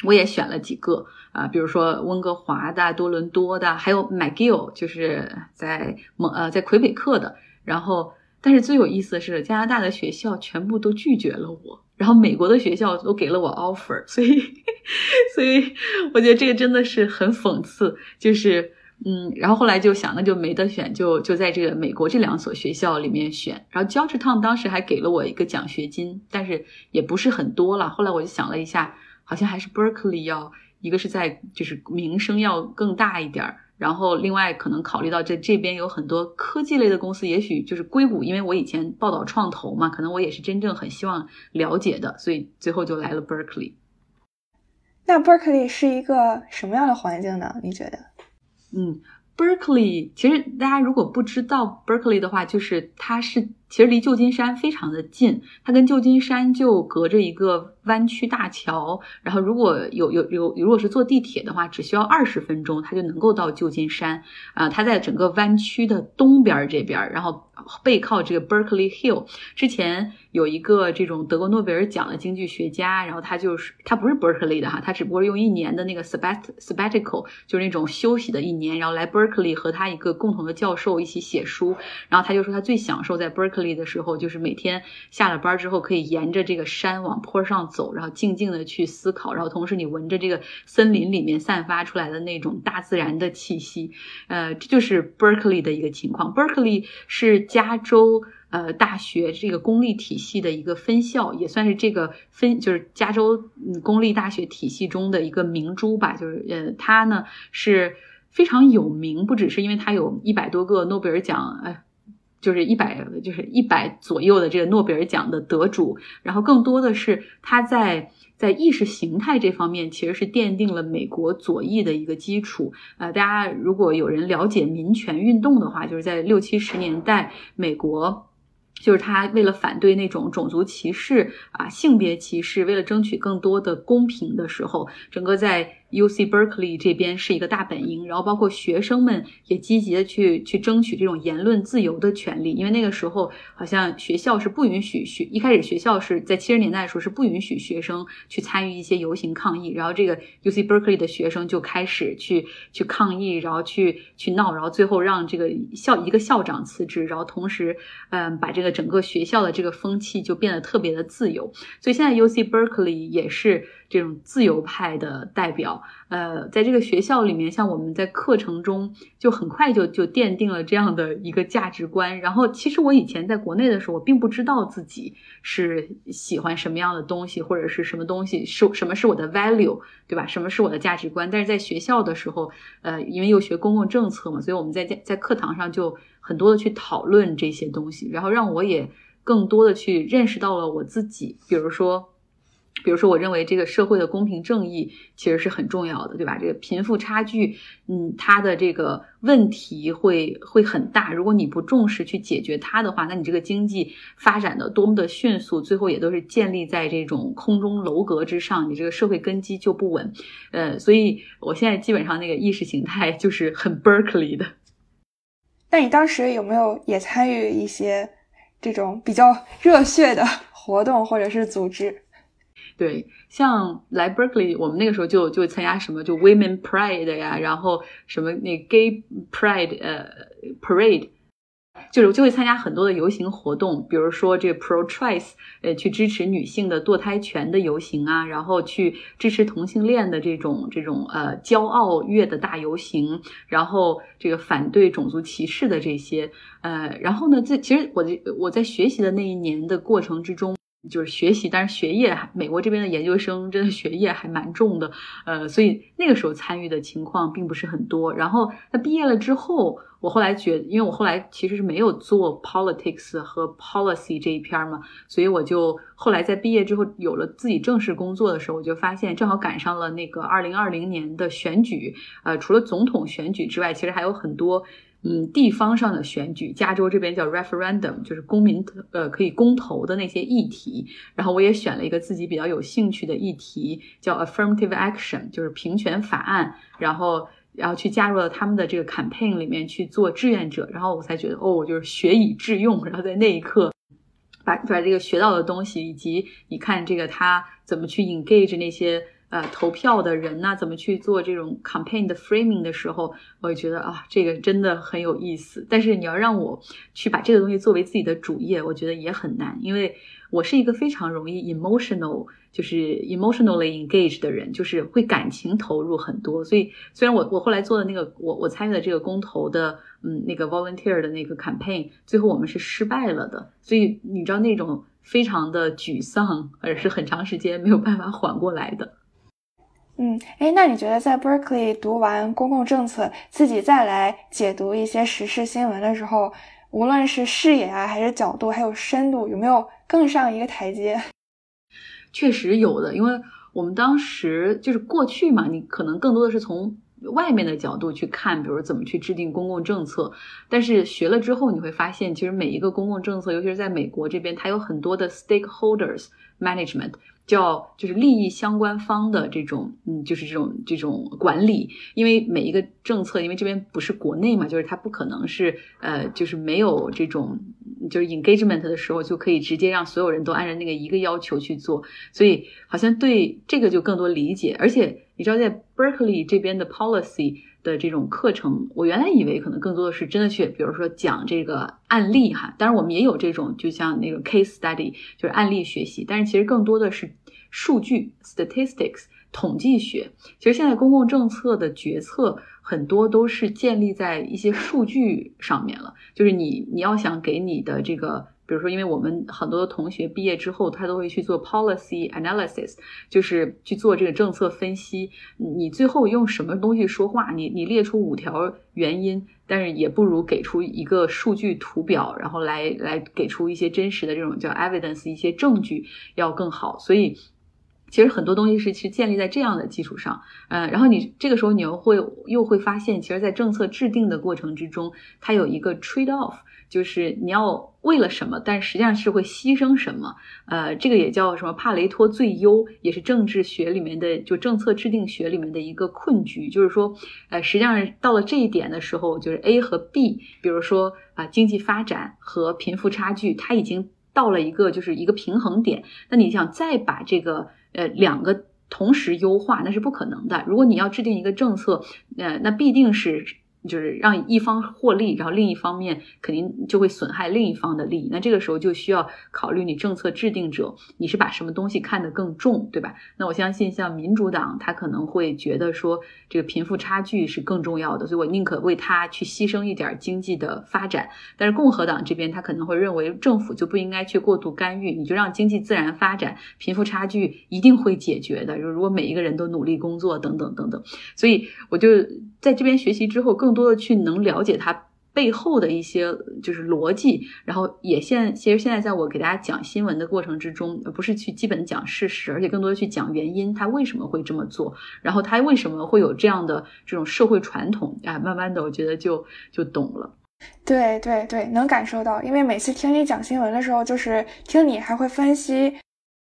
我也选了几个啊，比如说温哥华的、多伦多的，还有 McGill，就是在蒙呃在魁北克的。然后，但是最有意思的是，加拿大的学校全部都拒绝了我，然后美国的学校都给了我 offer，所以，[LAUGHS] 所以我觉得这个真的是很讽刺。就是嗯，然后后来就想，那就没得选，就就在这个美国这两所学校里面选。然后 Georgetown 当时还给了我一个奖学金，但是也不是很多了。后来我就想了一下。好像还是 Berkeley 要一个是在就是名声要更大一点儿，然后另外可能考虑到这这边有很多科技类的公司，也许就是硅谷，因为我以前报道创投嘛，可能我也是真正很希望了解的，所以最后就来了 Berkeley。那 Berkeley 是一个什么样的环境呢？你觉得？嗯，Berkeley 其实大家如果不知道 Berkeley 的话，就是它是其实离旧金山非常的近，它跟旧金山就隔着一个。弯曲大桥，然后如果有有有，如果是坐地铁的话，只需要二十分钟，它就能够到旧金山。啊，它在整个湾区的东边这边，然后背靠这个 Berkeley Hill。之前有一个这种得过诺贝尔奖的经济学家，然后他就是他不是 Berkeley 的哈，他只不过用一年的那个 sabbatical，就是那种休息的一年，然后来 Berkeley 和他一个共同的教授一起写书。然后他就说他最享受在 Berkeley 的时候，就是每天下了班之后可以沿着这个山往坡上。走，然后静静的去思考，然后同时你闻着这个森林里面散发出来的那种大自然的气息，呃，这就是 Berkeley 的一个情况。Berkeley 是加州呃大学这个公立体系的一个分校，也算是这个分就是加州公立大学体系中的一个明珠吧。就是呃，它呢是非常有名，不只是因为它有一百多个诺贝尔奖，哎。就是一百，就是一百左右的这个诺贝尔奖的得主，然后更多的是他在在意识形态这方面，其实是奠定了美国左翼的一个基础。呃，大家如果有人了解民权运动的话，就是在六七十年代美国。就是他为了反对那种种族歧视啊、性别歧视，为了争取更多的公平的时候，整个在。U C Berkeley 这边是一个大本营，然后包括学生们也积极的去去争取这种言论自由的权利，因为那个时候好像学校是不允许学，一开始学校是在七十年代的时候是不允许学生去参与一些游行抗议，然后这个 U C Berkeley 的学生就开始去去抗议，然后去去闹，然后最后让这个校一个校长辞职，然后同时嗯把这个整个学校的这个风气就变得特别的自由，所以现在 U C Berkeley 也是。这种自由派的代表，呃，在这个学校里面，像我们在课程中就很快就就奠定了这样的一个价值观。然后，其实我以前在国内的时候，我并不知道自己是喜欢什么样的东西，或者是什么东西是什么是我的 value，对吧？什么是我的价值观？但是在学校的时候，呃，因为又学公共政策嘛，所以我们在在课堂上就很多的去讨论这些东西，然后让我也更多的去认识到了我自己，比如说。比如说，我认为这个社会的公平正义其实是很重要的，对吧？这个贫富差距，嗯，它的这个问题会会很大。如果你不重视去解决它的话，那你这个经济发展的多么的迅速，最后也都是建立在这种空中楼阁之上，你这个社会根基就不稳。呃，所以我现在基本上那个意识形态就是很 Berkeley 的。那你当时有没有也参与一些这种比较热血的活动或者是组织？对，像来 Berkeley，我们那个时候就就参加什么就 Women Pride 呀，然后什么那 Gay Pride 呃 Parade，就是就会参加很多的游行活动，比如说这个 Pro Choice，呃，去支持女性的堕胎权的游行啊，然后去支持同性恋的这种这种呃骄傲月的大游行，然后这个反对种族歧视的这些，呃，然后呢，这其实我我在学习的那一年的过程之中。就是学习，但是学业，美国这边的研究生真的学业还蛮重的，呃，所以那个时候参与的情况并不是很多。然后他毕业了之后，我后来觉，因为我后来其实是没有做 politics 和 policy 这一篇嘛，所以我就后来在毕业之后有了自己正式工作的时候，我就发现正好赶上了那个二零二零年的选举，呃，除了总统选举之外，其实还有很多。嗯，地方上的选举，加州这边叫 referendum，就是公民呃可以公投的那些议题。然后我也选了一个自己比较有兴趣的议题，叫 affirmative action，就是平权法案。然后然后去加入了他们的这个 campaign 里面去做志愿者。然后我才觉得哦，就是学以致用。然后在那一刻，把把这个学到的东西，以及你看这个他怎么去 engage 那些。呃，投票的人呐，怎么去做这种 campaign 的 framing 的时候，我也觉得啊，这个真的很有意思。但是你要让我去把这个东西作为自己的主业，我觉得也很难，因为我是一个非常容易 emotional，就是 emotionally engaged 的人，就是会感情投入很多。所以虽然我我后来做的那个我我参与的这个公投的嗯那个 volunteer 的那个 campaign，最后我们是失败了的。所以你知道那种非常的沮丧，而是很长时间没有办法缓过来的。嗯，哎，那你觉得在 Berkeley 读完公共政策，自己再来解读一些时事新闻的时候，无论是视野啊，还是角度，还有深度，有没有更上一个台阶？[LAUGHS] 确实有的，因为我们当时就是过去嘛，你可能更多的是从外面的角度去看，比如怎么去制定公共政策。但是学了之后，你会发现，其实每一个公共政策，尤其是在美国这边，它有很多的 stakeholders management。叫就是利益相关方的这种，嗯，就是这种这种管理，因为每一个政策，因为这边不是国内嘛，就是它不可能是，呃，就是没有这种就是 engagement 的时候，就可以直接让所有人都按照那个一个要求去做，所以好像对这个就更多理解，而且你知道在 Berkeley 这边的 policy。的这种课程，我原来以为可能更多的是真的去，比如说讲这个案例哈。当然我们也有这种，就像那个 case study，就是案例学习。但是其实更多的是数据 statistics 统计学。其实现在公共政策的决策很多都是建立在一些数据上面了。就是你你要想给你的这个。比如说，因为我们很多的同学毕业之后，他都会去做 policy analysis，就是去做这个政策分析。你最后用什么东西说话？你你列出五条原因，但是也不如给出一个数据图表，然后来来给出一些真实的这种叫 evidence 一些证据要更好。所以，其实很多东西是其实建立在这样的基础上。嗯，然后你这个时候你又会又会发现，其实，在政策制定的过程之中，它有一个 trade off。就是你要为了什么，但实际上是会牺牲什么。呃，这个也叫什么帕雷托最优，也是政治学里面的就政策制定学里面的一个困局，就是说，呃，实际上到了这一点的时候，就是 A 和 B，比如说啊，经济发展和贫富差距，它已经到了一个就是一个平衡点。那你想再把这个呃两个。同时优化那是不可能的。如果你要制定一个政策，呃，那必定是。就是让一方获利，然后另一方面肯定就会损害另一方的利益。那这个时候就需要考虑你政策制定者，你是把什么东西看得更重，对吧？那我相信像民主党，他可能会觉得说这个贫富差距是更重要的，所以我宁可为他去牺牲一点经济的发展。但是共和党这边他可能会认为政府就不应该去过度干预，你就让经济自然发展，贫富差距一定会解决的。就如果每一个人都努力工作，等等等等。所以我就在这边学习之后更。更多的去能了解它背后的一些就是逻辑，然后也现其实现在在我给大家讲新闻的过程之中，不是去基本讲事实，而且更多的去讲原因，他为什么会这么做，然后他为什么会有这样的这种社会传统啊，慢慢的我觉得就就懂了。对对对，能感受到，因为每次听你讲新闻的时候，就是听你还会分析。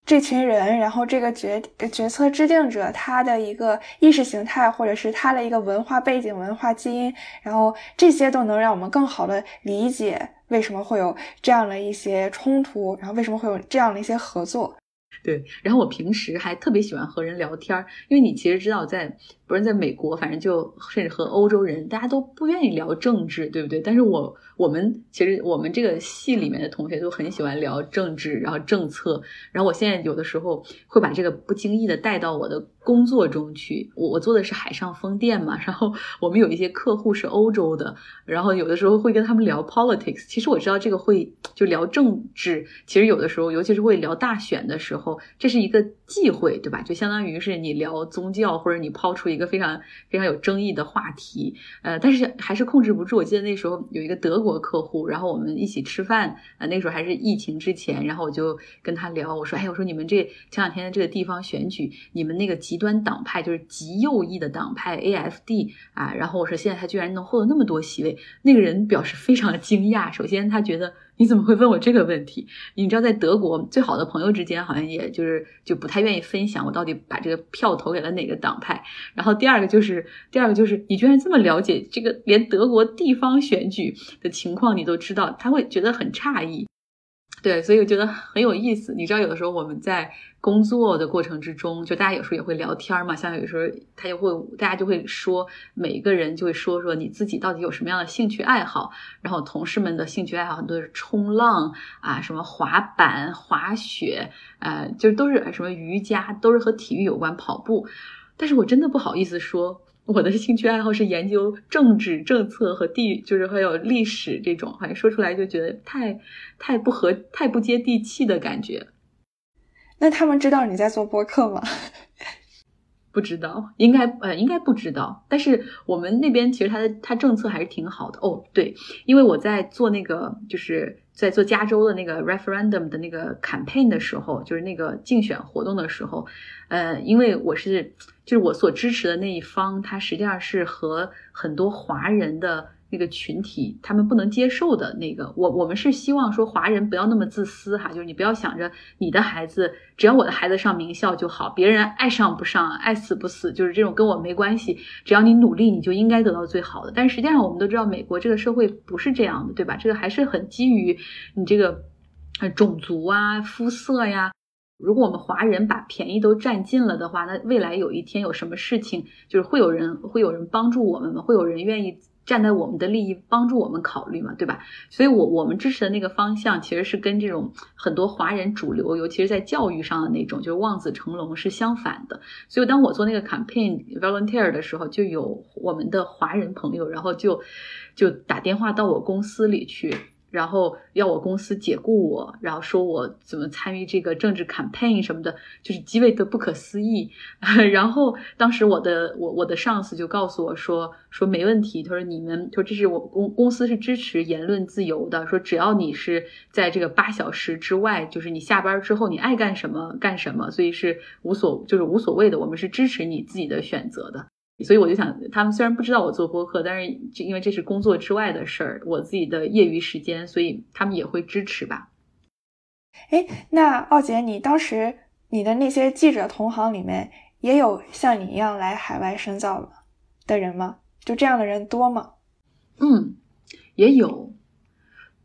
这群人，然后这个决决策制定者他的一个意识形态，或者是他的一个文化背景、文化基因，然后这些都能让我们更好的理解为什么会有这样的一些冲突，然后为什么会有这样的一些合作。对，然后我平时还特别喜欢和人聊天，因为你其实知道，在不是在美国，反正就甚至和欧洲人，大家都不愿意聊政治，对不对？但是我我们其实我们这个系里面的同学都很喜欢聊政治，然后政策，然后我现在有的时候会把这个不经意的带到我的工作中去。我我做的是海上风电嘛，然后 [LAUGHS] 我们有一些客户是欧洲的，然后有的时候会跟他们聊 politics。其实我知道这个会就聊政治，其实有的时候，尤其是会聊大选的时候。这是一个忌讳，对吧？就相当于是你聊宗教，或者你抛出一个非常非常有争议的话题，呃，但是还是控制不住。我记得那时候有一个德国客户，然后我们一起吃饭，啊，那时候还是疫情之前，然后我就跟他聊，我说，哎，我说你们这前两天的这个地方选举，你们那个极端党派就是极右翼的党派 AFD 啊，然后我说现在他居然能获得那么多席位，那个人表示非常惊讶。首先他觉得。你怎么会问我这个问题？你知道，在德国最好的朋友之间，好像也就是就不太愿意分享我到底把这个票投给了哪个党派。然后第二个就是，第二个就是你居然这么了解这个，连德国地方选举的情况你都知道，他会觉得很诧异。对，所以我觉得很有意思。你知道，有的时候我们在工作的过程之中，就大家有时候也会聊天嘛。像有时候他就会，大家就会说，每个人就会说说你自己到底有什么样的兴趣爱好。然后同事们的兴趣爱好很多是冲浪啊，什么滑板、滑雪，呃，就是都是什么瑜伽，都是和体育有关，跑步。但是我真的不好意思说。我的兴趣爱好是研究政治政策和地，就是还有历史这种，好像说出来就觉得太太不合、太不接地气的感觉。那他们知道你在做播客吗？[LAUGHS] 不知道，应该呃应该不知道。但是我们那边其实他的他政策还是挺好的哦。对，因为我在做那个就是在做加州的那个 referendum 的那个 campaign 的时候，就是那个竞选活动的时候，呃，因为我是。就是我所支持的那一方，他实际上是和很多华人的那个群体，他们不能接受的那个。我我们是希望说华人不要那么自私哈，就是你不要想着你的孩子，只要我的孩子上名校就好，别人爱上不上，爱死不死，就是这种跟我没关系。只要你努力，你就应该得到最好的。但实际上我们都知道，美国这个社会不是这样的，对吧？这个还是很基于你这个种族啊、肤色呀。如果我们华人把便宜都占尽了的话，那未来有一天有什么事情，就是会有人会有人帮助我们吗？会有人愿意站在我们的利益帮助我们考虑吗？对吧？所以，我我们支持的那个方向其实是跟这种很多华人主流，尤其是在教育上的那种，就是望子成龙是相反的。所以，当我做那个 campaign volunteer 的时候，就有我们的华人朋友，然后就就打电话到我公司里去。然后要我公司解雇我，然后说我怎么参与这个政治 campaign 什么的，就是极为的不可思议。[LAUGHS] 然后当时我的我我的上司就告诉我说说没问题，他说你们说这是我公公司是支持言论自由的，说只要你是在这个八小时之外，就是你下班之后你爱干什么干什么，所以是无所就是无所谓的，我们是支持你自己的选择的。所以我就想，他们虽然不知道我做播客，但是因为这是工作之外的事儿，我自己的业余时间，所以他们也会支持吧。哎，那奥姐，你当时你的那些记者同行里面，也有像你一样来海外深造的人吗？就这样的人多吗？嗯，也有，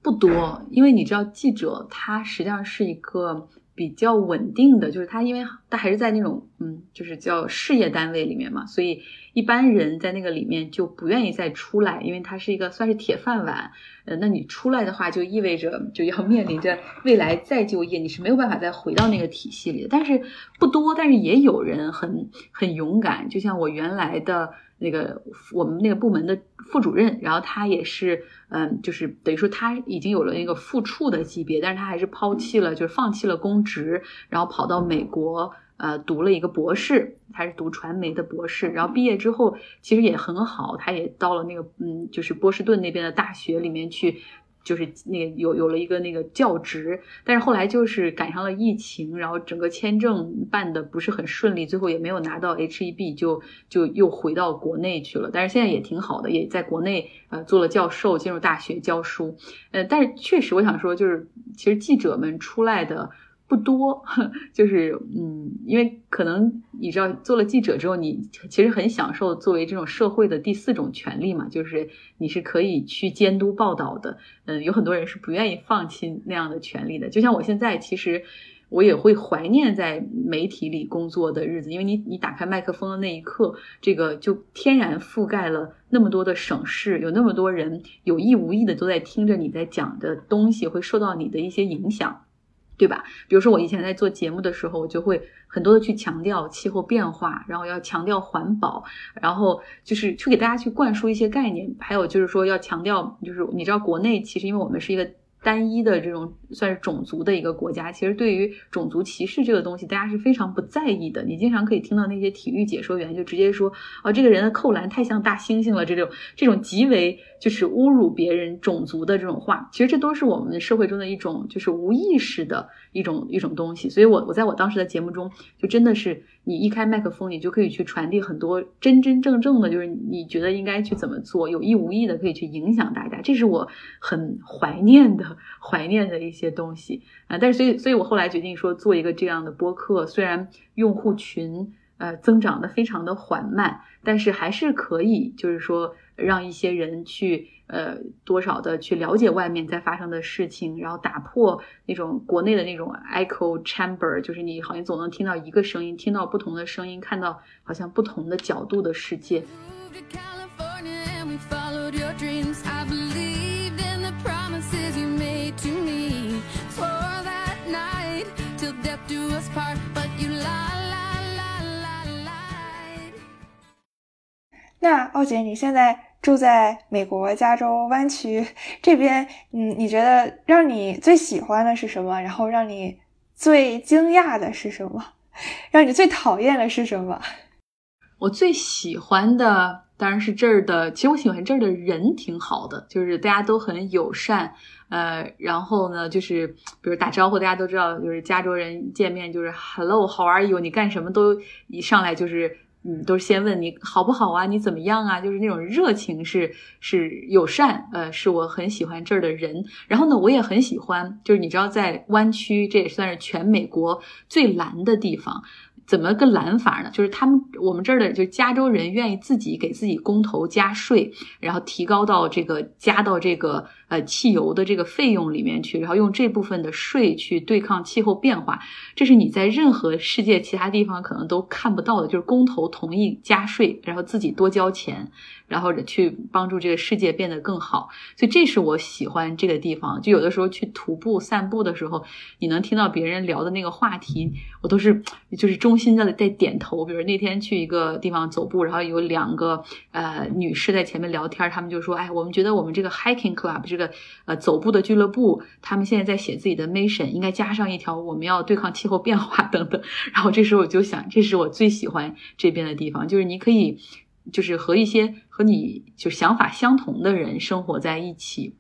不多，因为你知道，记者他实际上是一个。比较稳定的就是他，因为他还是在那种嗯，就是叫事业单位里面嘛，所以一般人在那个里面就不愿意再出来，因为他是一个算是铁饭碗。呃，那你出来的话，就意味着就要面临着未来再就业，你是没有办法再回到那个体系里的。但是不多，但是也有人很很勇敢，就像我原来的。那个我们那个部门的副主任，然后他也是，嗯，就是等于说他已经有了那个副处的级别，但是他还是抛弃了，就是放弃了公职，然后跑到美国，呃，读了一个博士，他是读传媒的博士，然后毕业之后其实也很好，他也到了那个，嗯，就是波士顿那边的大学里面去。就是那个有有了一个那个教职，但是后来就是赶上了疫情，然后整个签证办的不是很顺利，最后也没有拿到 H E B，就就又回到国内去了。但是现在也挺好的，也在国内呃做了教授，进入大学教书。呃，但是确实我想说，就是其实记者们出来的。不多，[LAUGHS] 就是嗯，因为可能你知道，做了记者之后，你其实很享受作为这种社会的第四种权利嘛，就是你是可以去监督报道的。嗯，有很多人是不愿意放弃那样的权利的。就像我现在，其实我也会怀念在媒体里工作的日子，因为你你打开麦克风的那一刻，这个就天然覆盖了那么多的省市，有那么多人有意无意的都在听着你在讲的东西，会受到你的一些影响。对吧？比如说我以前在做节目的时候，我就会很多的去强调气候变化，然后要强调环保，然后就是去给大家去灌输一些概念，还有就是说要强调，就是你知道国内其实因为我们是一个。单一的这种算是种族的一个国家，其实对于种族歧视这个东西，大家是非常不在意的。你经常可以听到那些体育解说员就直接说：“啊，这个人的扣篮太像大猩猩了。”这种这种极为就是侮辱别人种族的这种话，其实这都是我们社会中的一种就是无意识的一种一种东西。所以，我我在我当时的节目中，就真的是你一开麦克风，你就可以去传递很多真真正正的，就是你觉得应该去怎么做，有意无意的可以去影响大家。这是我很怀念的。[LAUGHS] 怀念的一些东西啊，但是所以，所以我后来决定说做一个这样的播客，虽然用户群呃增长的非常的缓慢，但是还是可以，就是说让一些人去呃多少的去了解外面在发生的事情，然后打破那种国内的那种 echo chamber，就是你好像总能听到一个声音，听到不同的声音，看到好像不同的角度的世界。那奥姐，你现在住在美国加州湾区这边，嗯，你觉得让你最喜欢的是什么？然后让你最惊讶的是什么？让你最讨厌的是什么？我最喜欢的当然是这儿的，其实我喜欢这儿的人挺好的，就是大家都很友善，呃，然后呢，就是比如打招呼，大家都知道，就是加州人见面就是 Hello，How are you？你干什么都一上来就是。嗯，都是先问你好不好啊，你怎么样啊？就是那种热情是是友善，呃，是我很喜欢这儿的人。然后呢，我也很喜欢，就是你知道，在湾区，这也算是全美国最蓝的地方。怎么个蓝法呢？就是他们我们这儿的，就加州人愿意自己给自己公投加税，然后提高到这个加到这个呃汽油的这个费用里面去，然后用这部分的税去对抗气候变化。这是你在任何世界其他地方可能都看不到的，就是公投同意加税，然后自己多交钱。然后去帮助这个世界变得更好，所以这是我喜欢这个地方。就有的时候去徒步散步的时候，你能听到别人聊的那个话题，我都是就是衷心的在点头。比如那天去一个地方走步，然后有两个呃女士在前面聊天，他们就说：“哎，我们觉得我们这个 hiking club 这个呃走步的俱乐部，他们现在在写自己的 mission，应该加上一条我们要对抗气候变化等等。”然后这时候我就想，这是我最喜欢这边的地方，就是你可以。就是和一些和你就想法相同的人生活在一起，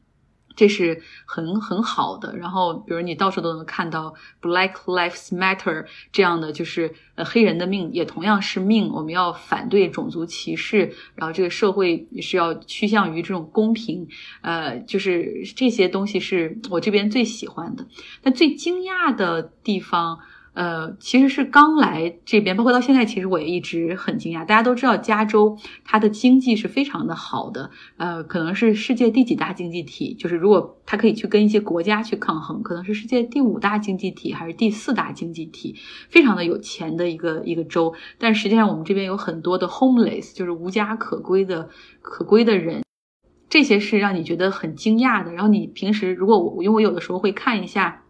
这是很很好的。然后，比如你到处都能看到 Black Lives Matter 这样的，就是呃黑人的命也同样是命。我们要反对种族歧视，然后这个社会是要趋向于这种公平。呃，就是这些东西是我这边最喜欢的。但最惊讶的地方。呃，其实是刚来这边，包括到现在，其实我也一直很惊讶。大家都知道，加州它的经济是非常的好的，呃，可能是世界第几大经济体，就是如果它可以去跟一些国家去抗衡，可能是世界第五大经济体还是第四大经济体，非常的有钱的一个一个州。但实际上，我们这边有很多的 homeless，就是无家可归的可归的人，这些是让你觉得很惊讶的。然后你平时如果我因为我有的时候会看一下。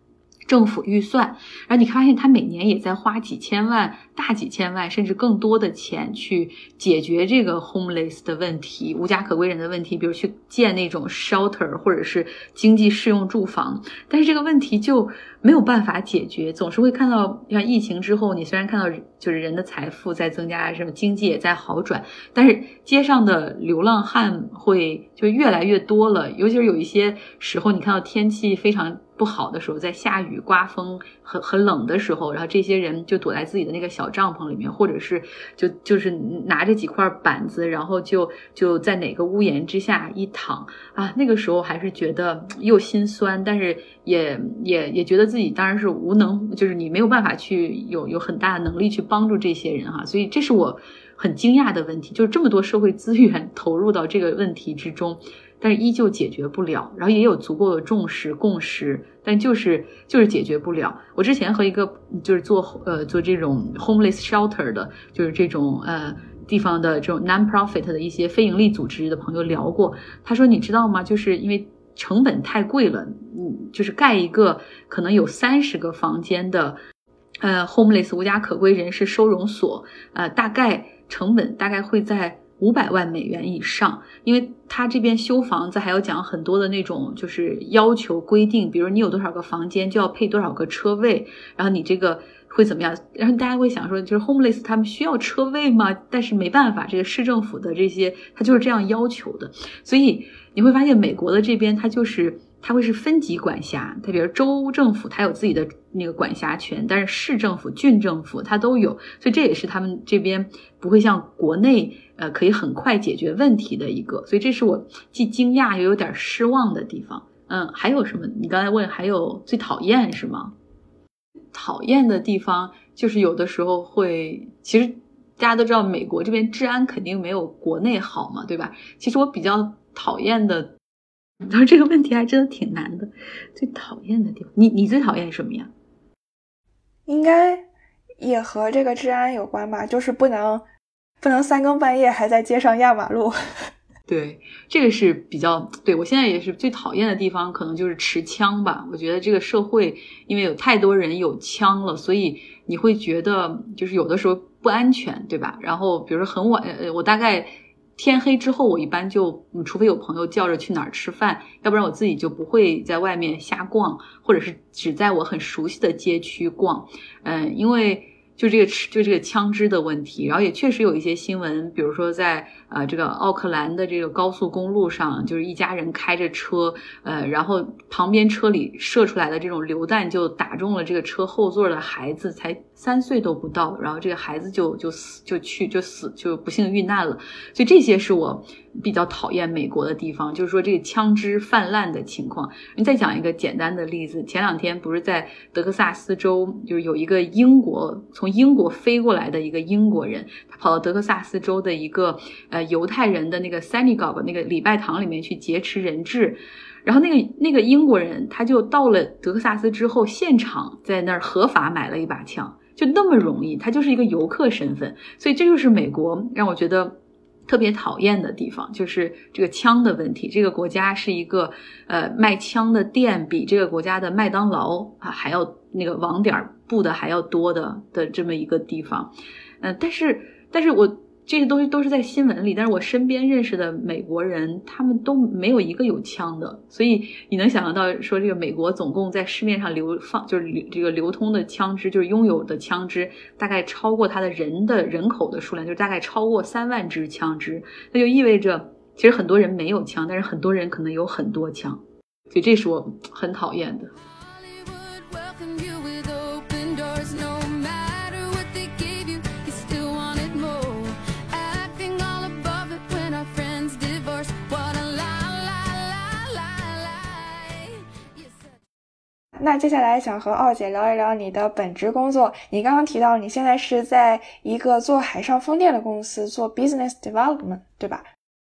政府预算，然后你发现他每年也在花几千万、大几千万，甚至更多的钱去解决这个 homeless 的问题、无家可归人的问题，比如去建那种 shelter 或者是经济适用住房，但是这个问题就没有办法解决。总是会看到，像疫情之后，你虽然看到就是人的财富在增加，什么经济也在好转，但是街上的流浪汉会就越来越多了，尤其是有一些时候，你看到天气非常。不好的时候，在下雨、刮风、很很冷的时候，然后这些人就躲在自己的那个小帐篷里面，或者是就就是拿着几块板子，然后就就在哪个屋檐之下一躺啊。那个时候还是觉得又心酸，但是也也也觉得自己当然是无能，就是你没有办法去有有很大的能力去帮助这些人哈。所以这是我很惊讶的问题，就是这么多社会资源 [LAUGHS] 投入到这个问题之中。但是依旧解决不了，然后也有足够的重视共识，但就是就是解决不了。我之前和一个就是做呃做这种 homeless shelter 的，就是这种呃地方的这种 non-profit 的一些非盈利组织的朋友聊过，他说你知道吗？就是因为成本太贵了，嗯，就是盖一个可能有三十个房间的呃 homeless 无家可归人士收容所，呃，大概成本大概会在。五百万美元以上，因为他这边修房子还要讲很多的那种，就是要求规定，比如你有多少个房间就要配多少个车位，然后你这个会怎么样？然后大家会想说，就是 homeless 他们需要车位吗？但是没办法，这个市政府的这些他就是这样要求的，所以你会发现美国的这边它就是。它会是分级管辖，它比如州政府，它有自己的那个管辖权，但是市政府、郡政府它都有，所以这也是他们这边不会像国内，呃，可以很快解决问题的一个，所以这是我既惊讶又有点失望的地方。嗯，还有什么？你刚才问还有最讨厌是吗？讨厌的地方就是有的时候会，其实大家都知道，美国这边治安肯定没有国内好嘛，对吧？其实我比较讨厌的。然 [LAUGHS] 后这个问题还真的挺难的，最讨厌的地方，你你最讨厌什么呀？应该也和这个治安有关吧，就是不能不能三更半夜还在街上压马路。[LAUGHS] 对，这个是比较对我现在也是最讨厌的地方，可能就是持枪吧。我觉得这个社会因为有太多人有枪了，所以你会觉得就是有的时候不安全，对吧？然后比如说很晚，呃，我大概。天黑之后，我一般就，除非有朋友叫着去哪儿吃饭，要不然我自己就不会在外面瞎逛，或者是只在我很熟悉的街区逛。嗯，因为就这个，就这个枪支的问题，然后也确实有一些新闻，比如说在呃这个奥克兰的这个高速公路上，就是一家人开着车，呃，然后旁边车里射出来的这种榴弹就打中了这个车后座的孩子，才。三岁都不到，然后这个孩子就就死就去就死就不幸遇难了，所以这些是我比较讨厌美国的地方，就是说这个枪支泛滥的情况。你再讲一个简单的例子，前两天不是在德克萨斯州，就是有一个英国从英国飞过来的一个英国人，他跑到德克萨斯州的一个呃犹太人的那个 synagogue 那个礼拜堂里面去劫持人质。然后那个那个英国人他就到了德克萨斯之后，现场在那儿合法买了一把枪。就那么容易，他就是一个游客身份，所以这就是美国让我觉得特别讨厌的地方，就是这个枪的问题。这个国家是一个呃卖枪的店比这个国家的麦当劳啊还要那个网点布的还要多的的这么一个地方，嗯，但是但是我。这些东西都是在新闻里，但是我身边认识的美国人，他们都没有一个有枪的，所以你能想象到说，这个美国总共在市面上流放，就是这个流通的枪支，就是拥有的枪支，大概超过他的人的人口的数量，就是大概超过三万支枪支，那就意味着，其实很多人没有枪，但是很多人可能有很多枪。所以这是我很讨厌的。那接下来想和奥姐聊一聊你的本职工作。你刚刚提到你现在是在一个做海上风电的公司做 business development，对吧？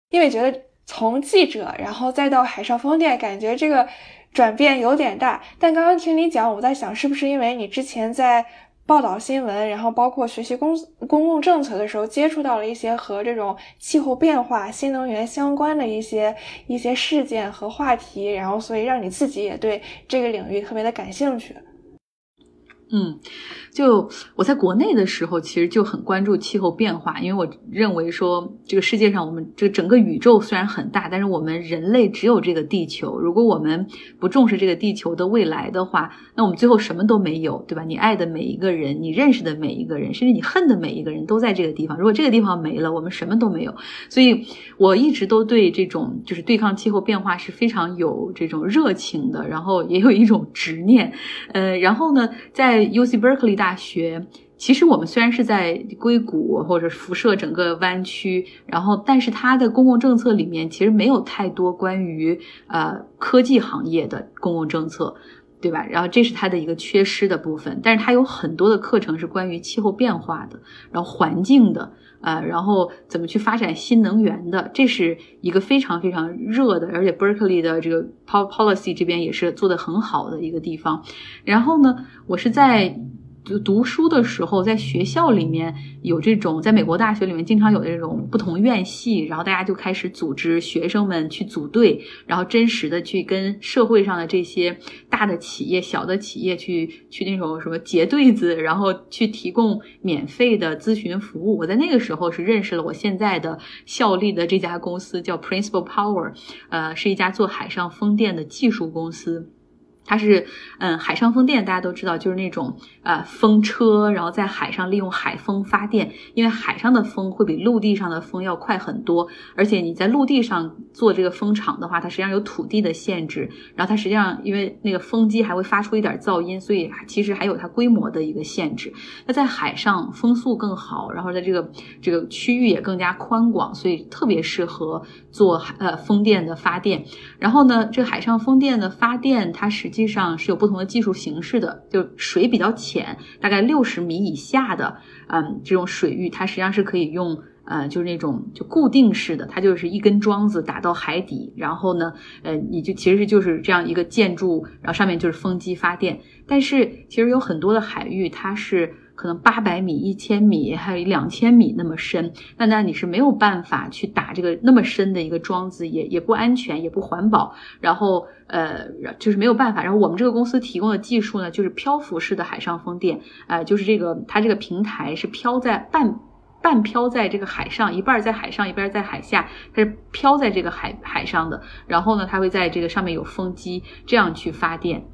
因为觉得从记者然后再到海上风电，感觉这个转变有点大。但刚刚听你讲，我在想是不是因为你之前在。报道新闻，然后包括学习公公共政策的时候，接触到了一些和这种气候变化、新能源相关的一些一些事件和话题，然后所以让你自己也对这个领域特别的感兴趣。嗯。就我在国内的时候，其实就很关注气候变化，因为我认为说这个世界上，我们这整个宇宙虽然很大，但是我们人类只有这个地球。如果我们不重视这个地球的未来的话，那我们最后什么都没有，对吧？你爱的每一个人，你认识的每一个人，甚至你恨的每一个人都在这个地方。如果这个地方没了，我们什么都没有。所以我一直都对这种就是对抗气候变化是非常有这种热情的，然后也有一种执念。呃，然后呢，在 U C Berkeley。大学其实我们虽然是在硅谷或者辐射整个湾区，然后但是它的公共政策里面其实没有太多关于呃科技行业的公共政策，对吧？然后这是它的一个缺失的部分，但是它有很多的课程是关于气候变化的，然后环境的，呃，然后怎么去发展新能源的，这是一个非常非常热的，而且 Berkeley 的这个 policy 这边也是做的很好的一个地方。然后呢，我是在。就读书的时候，在学校里面有这种，在美国大学里面经常有这种不同院系，然后大家就开始组织学生们去组队，然后真实的去跟社会上的这些大的企业、小的企业去去那种什么结对子，然后去提供免费的咨询服务。我在那个时候是认识了我现在的效力的这家公司，叫 Principal Power，呃，是一家做海上风电的技术公司。它是，嗯，海上风电大家都知道，就是那种呃风车，然后在海上利用海风发电。因为海上的风会比陆地上的风要快很多，而且你在陆地上做这个风场的话，它实际上有土地的限制，然后它实际上因为那个风机还会发出一点噪音，所以其实还有它规模的一个限制。那在海上风速更好，然后在这个这个区域也更加宽广，所以特别适合做呃风电的发电。然后呢，这海上风电的发电，它。实际上是有不同的技术形式的，就水比较浅，大概六十米以下的，嗯，这种水域，它实际上是可以用，呃，就是那种就固定式的，它就是一根桩子打到海底，然后呢，呃，你就其实就是这样一个建筑，然后上面就是风机发电。但是其实有很多的海域，它是。可能八百米、一千米，还有两千米那么深，那那你是没有办法去打这个那么深的一个桩子，也也不安全，也不环保。然后呃，就是没有办法。然后我们这个公司提供的技术呢，就是漂浮式的海上风电，呃，就是这个它这个平台是漂在半半漂在这个海上，一半在海上，一半在海下，它是漂在这个海海上的。然后呢，它会在这个上面有风机，这样去发电。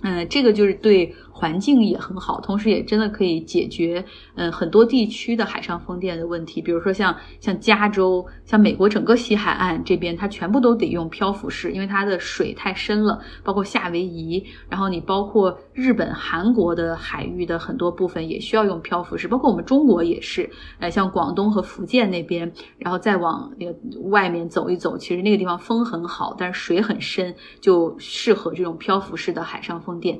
嗯，这个就是对环境也很好，同时也真的可以解决嗯很多地区的海上风电的问题。比如说像像加州、像美国整个西海岸这边，它全部都得用漂浮式，因为它的水太深了。包括夏威夷，然后你包括日本、韩国的海域的很多部分也需要用漂浮式，包括我们中国也是。呃，像广东和福建那边，然后再往那个外面走一走，其实那个地方风很好，但是水很深，就适合这种漂浮式的海上。风电，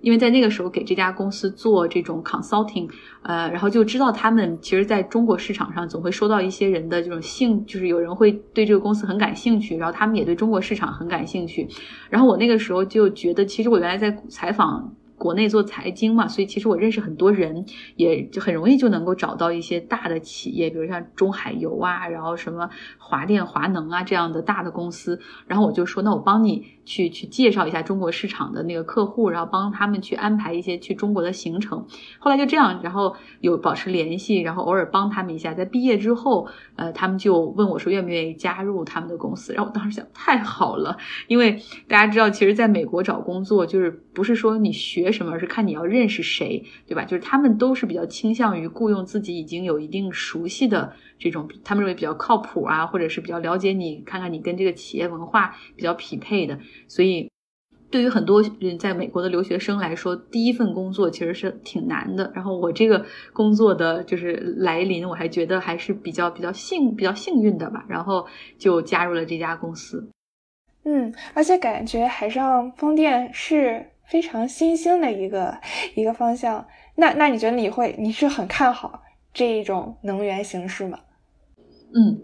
因为在那个时候给这家公司做这种 consulting，呃，然后就知道他们其实在中国市场上总会收到一些人的这种兴，就是有人会对这个公司很感兴趣，然后他们也对中国市场很感兴趣。然后我那个时候就觉得，其实我原来在采访。国内做财经嘛，所以其实我认识很多人，也就很容易就能够找到一些大的企业，比如像中海油啊，然后什么华电、华能啊这样的大的公司。然后我就说，那我帮你去去介绍一下中国市场的那个客户，然后帮他们去安排一些去中国的行程。后来就这样，然后有保持联系，然后偶尔帮他们一下。在毕业之后，呃，他们就问我说愿不愿意加入他们的公司。然后我当时想，太好了，因为大家知道，其实在美国找工作就是不是说你学。什么？而是看你要认识谁，对吧？就是他们都是比较倾向于雇佣自己已经有一定熟悉的这种，他们认为比较靠谱啊，或者是比较了解你，看看你跟这个企业文化比较匹配的。所以对于很多人在美国的留学生来说，第一份工作其实是挺难的。然后我这个工作的就是来临，我还觉得还是比较比较幸比较幸运的吧。然后就加入了这家公司。嗯，而且感觉海上风电是非常新兴的一个一个方向。那那你觉得你会你是很看好这一种能源形式吗？嗯，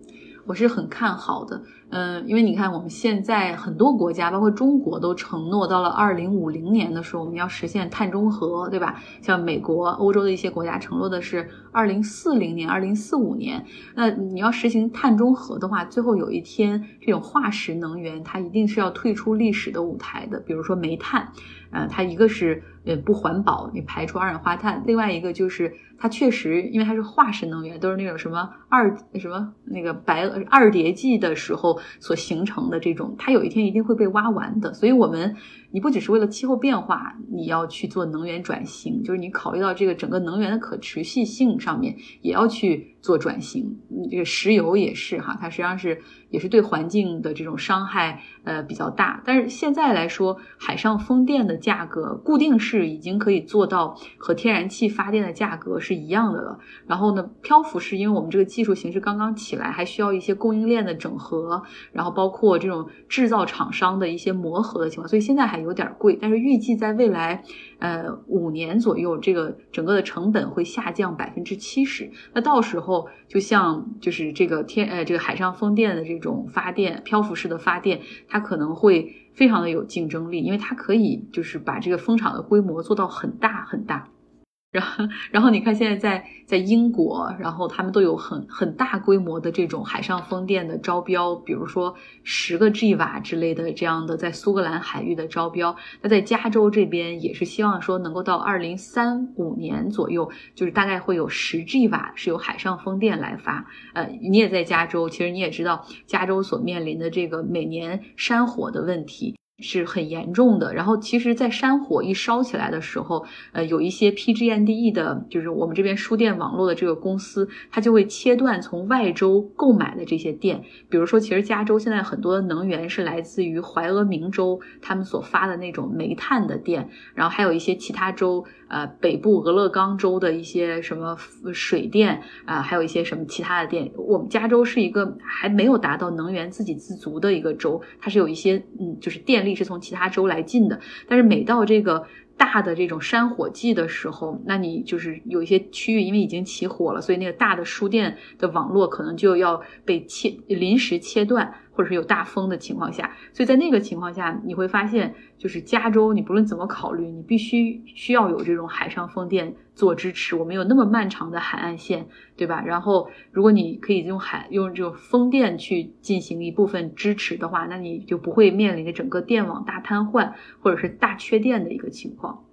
我是很看好的。嗯，因为你看，我们现在很多国家，包括中国，都承诺到了二零五零年的时候，我们要实现碳中和，对吧？像美国、欧洲的一些国家承诺的是二零四零年、二零四五年。那你要实行碳中和的话，最后有一天，这种化石能源它一定是要退出历史的舞台的。比如说煤炭，呃，它一个是呃不环保，你排出二氧化碳；另外一个就是它确实，因为它是化石能源，都是那种什么二什么那个白二叠纪的时候。所形成的这种，它有一天一定会被挖完的。所以，我们你不只是为了气候变化，你要去做能源转型，就是你考虑到这个整个能源的可持续性上面，也要去做转型。这个石油也是哈，它实际上是也是对环境的这种伤害呃比较大。但是现在来说，海上风电的价格固定是已经可以做到和天然气发电的价格是一样的了。然后呢，漂浮是，因为我们这个技术形式刚刚起来，还需要一些供应链的整合。然后包括这种制造厂商的一些磨合的情况，所以现在还有点贵。但是预计在未来，呃，五年左右，这个整个的成本会下降百分之七十。那到时候，就像就是这个天呃这个海上风电的这种发电漂浮式的发电，它可能会非常的有竞争力，因为它可以就是把这个风场的规模做到很大很大。然后，然后你看，现在在在英国，然后他们都有很很大规模的这种海上风电的招标，比如说十个 G 瓦之类的这样的，在苏格兰海域的招标。那在加州这边也是希望说能够到二零三五年左右，就是大概会有十 G 瓦是由海上风电来发。呃，你也在加州，其实你也知道加州所面临的这个每年山火的问题。是很严重的。然后，其实，在山火一烧起来的时候，呃，有一些 PGNDE 的，就是我们这边输电网络的这个公司，它就会切断从外州购买的这些电。比如说，其实加州现在很多的能源是来自于怀俄明州他们所发的那种煤炭的电，然后还有一些其他州。呃，北部俄勒冈州的一些什么水电啊，还有一些什么其他的电。我们加州是一个还没有达到能源自给自足的一个州，它是有一些嗯，就是电力是从其他州来进的。但是每到这个大的这种山火季的时候，那你就是有一些区域因为已经起火了，所以那个大的输电的网络可能就要被切临时切断。或者是有大风的情况下，所以在那个情况下，你会发现，就是加州，你不论怎么考虑，你必须需要有这种海上风电做支持。我们有那么漫长的海岸线，对吧？然后，如果你可以用海用这种风电去进行一部分支持的话，那你就不会面临着整个电网大瘫痪或者是大缺电的一个情况。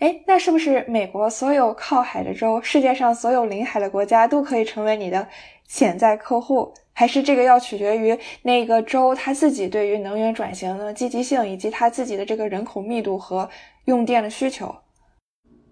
哎，那是不是美国所有靠海的州，世界上所有临海的国家都可以成为你的潜在客户？还是这个要取决于那个州他自己对于能源转型的积极性，以及他自己的这个人口密度和用电的需求。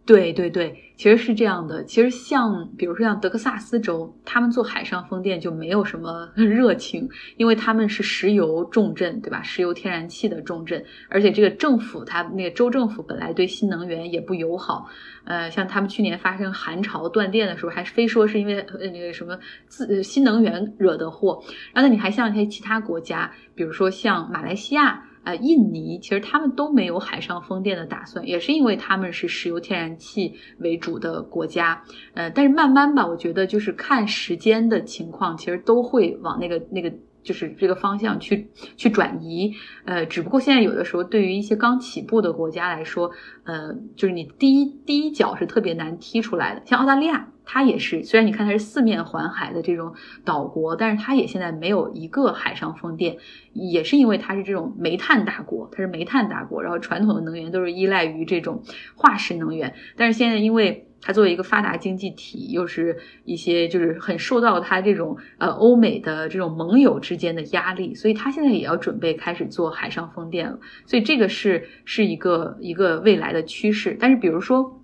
对对对，其实是这样的。其实像比如说像德克萨斯州，他们做海上风电就没有什么热情，因为他们是石油重镇，对吧？石油天然气的重镇，而且这个政府他那个州政府本来对新能源也不友好。呃，像他们去年发生寒潮断电的时候，还非说是因为呃那个什么自新能源惹的祸。然后你还像一些其他国家，比如说像马来西亚。呃，印尼其实他们都没有海上风电的打算，也是因为他们是石油天然气为主的国家。呃，但是慢慢吧，我觉得就是看时间的情况，其实都会往那个那个就是这个方向去去转移。呃，只不过现在有的时候对于一些刚起步的国家来说，呃，就是你第一第一脚是特别难踢出来的，像澳大利亚。它也是，虽然你看它是四面环海的这种岛国，但是它也现在没有一个海上风电，也是因为它是这种煤炭大国，它是煤炭大国，然后传统的能源都是依赖于这种化石能源。但是现在，因为它作为一个发达经济体，又是一些就是很受到它这种呃欧美的这种盟友之间的压力，所以它现在也要准备开始做海上风电了。所以这个是是一个一个未来的趋势。但是比如说。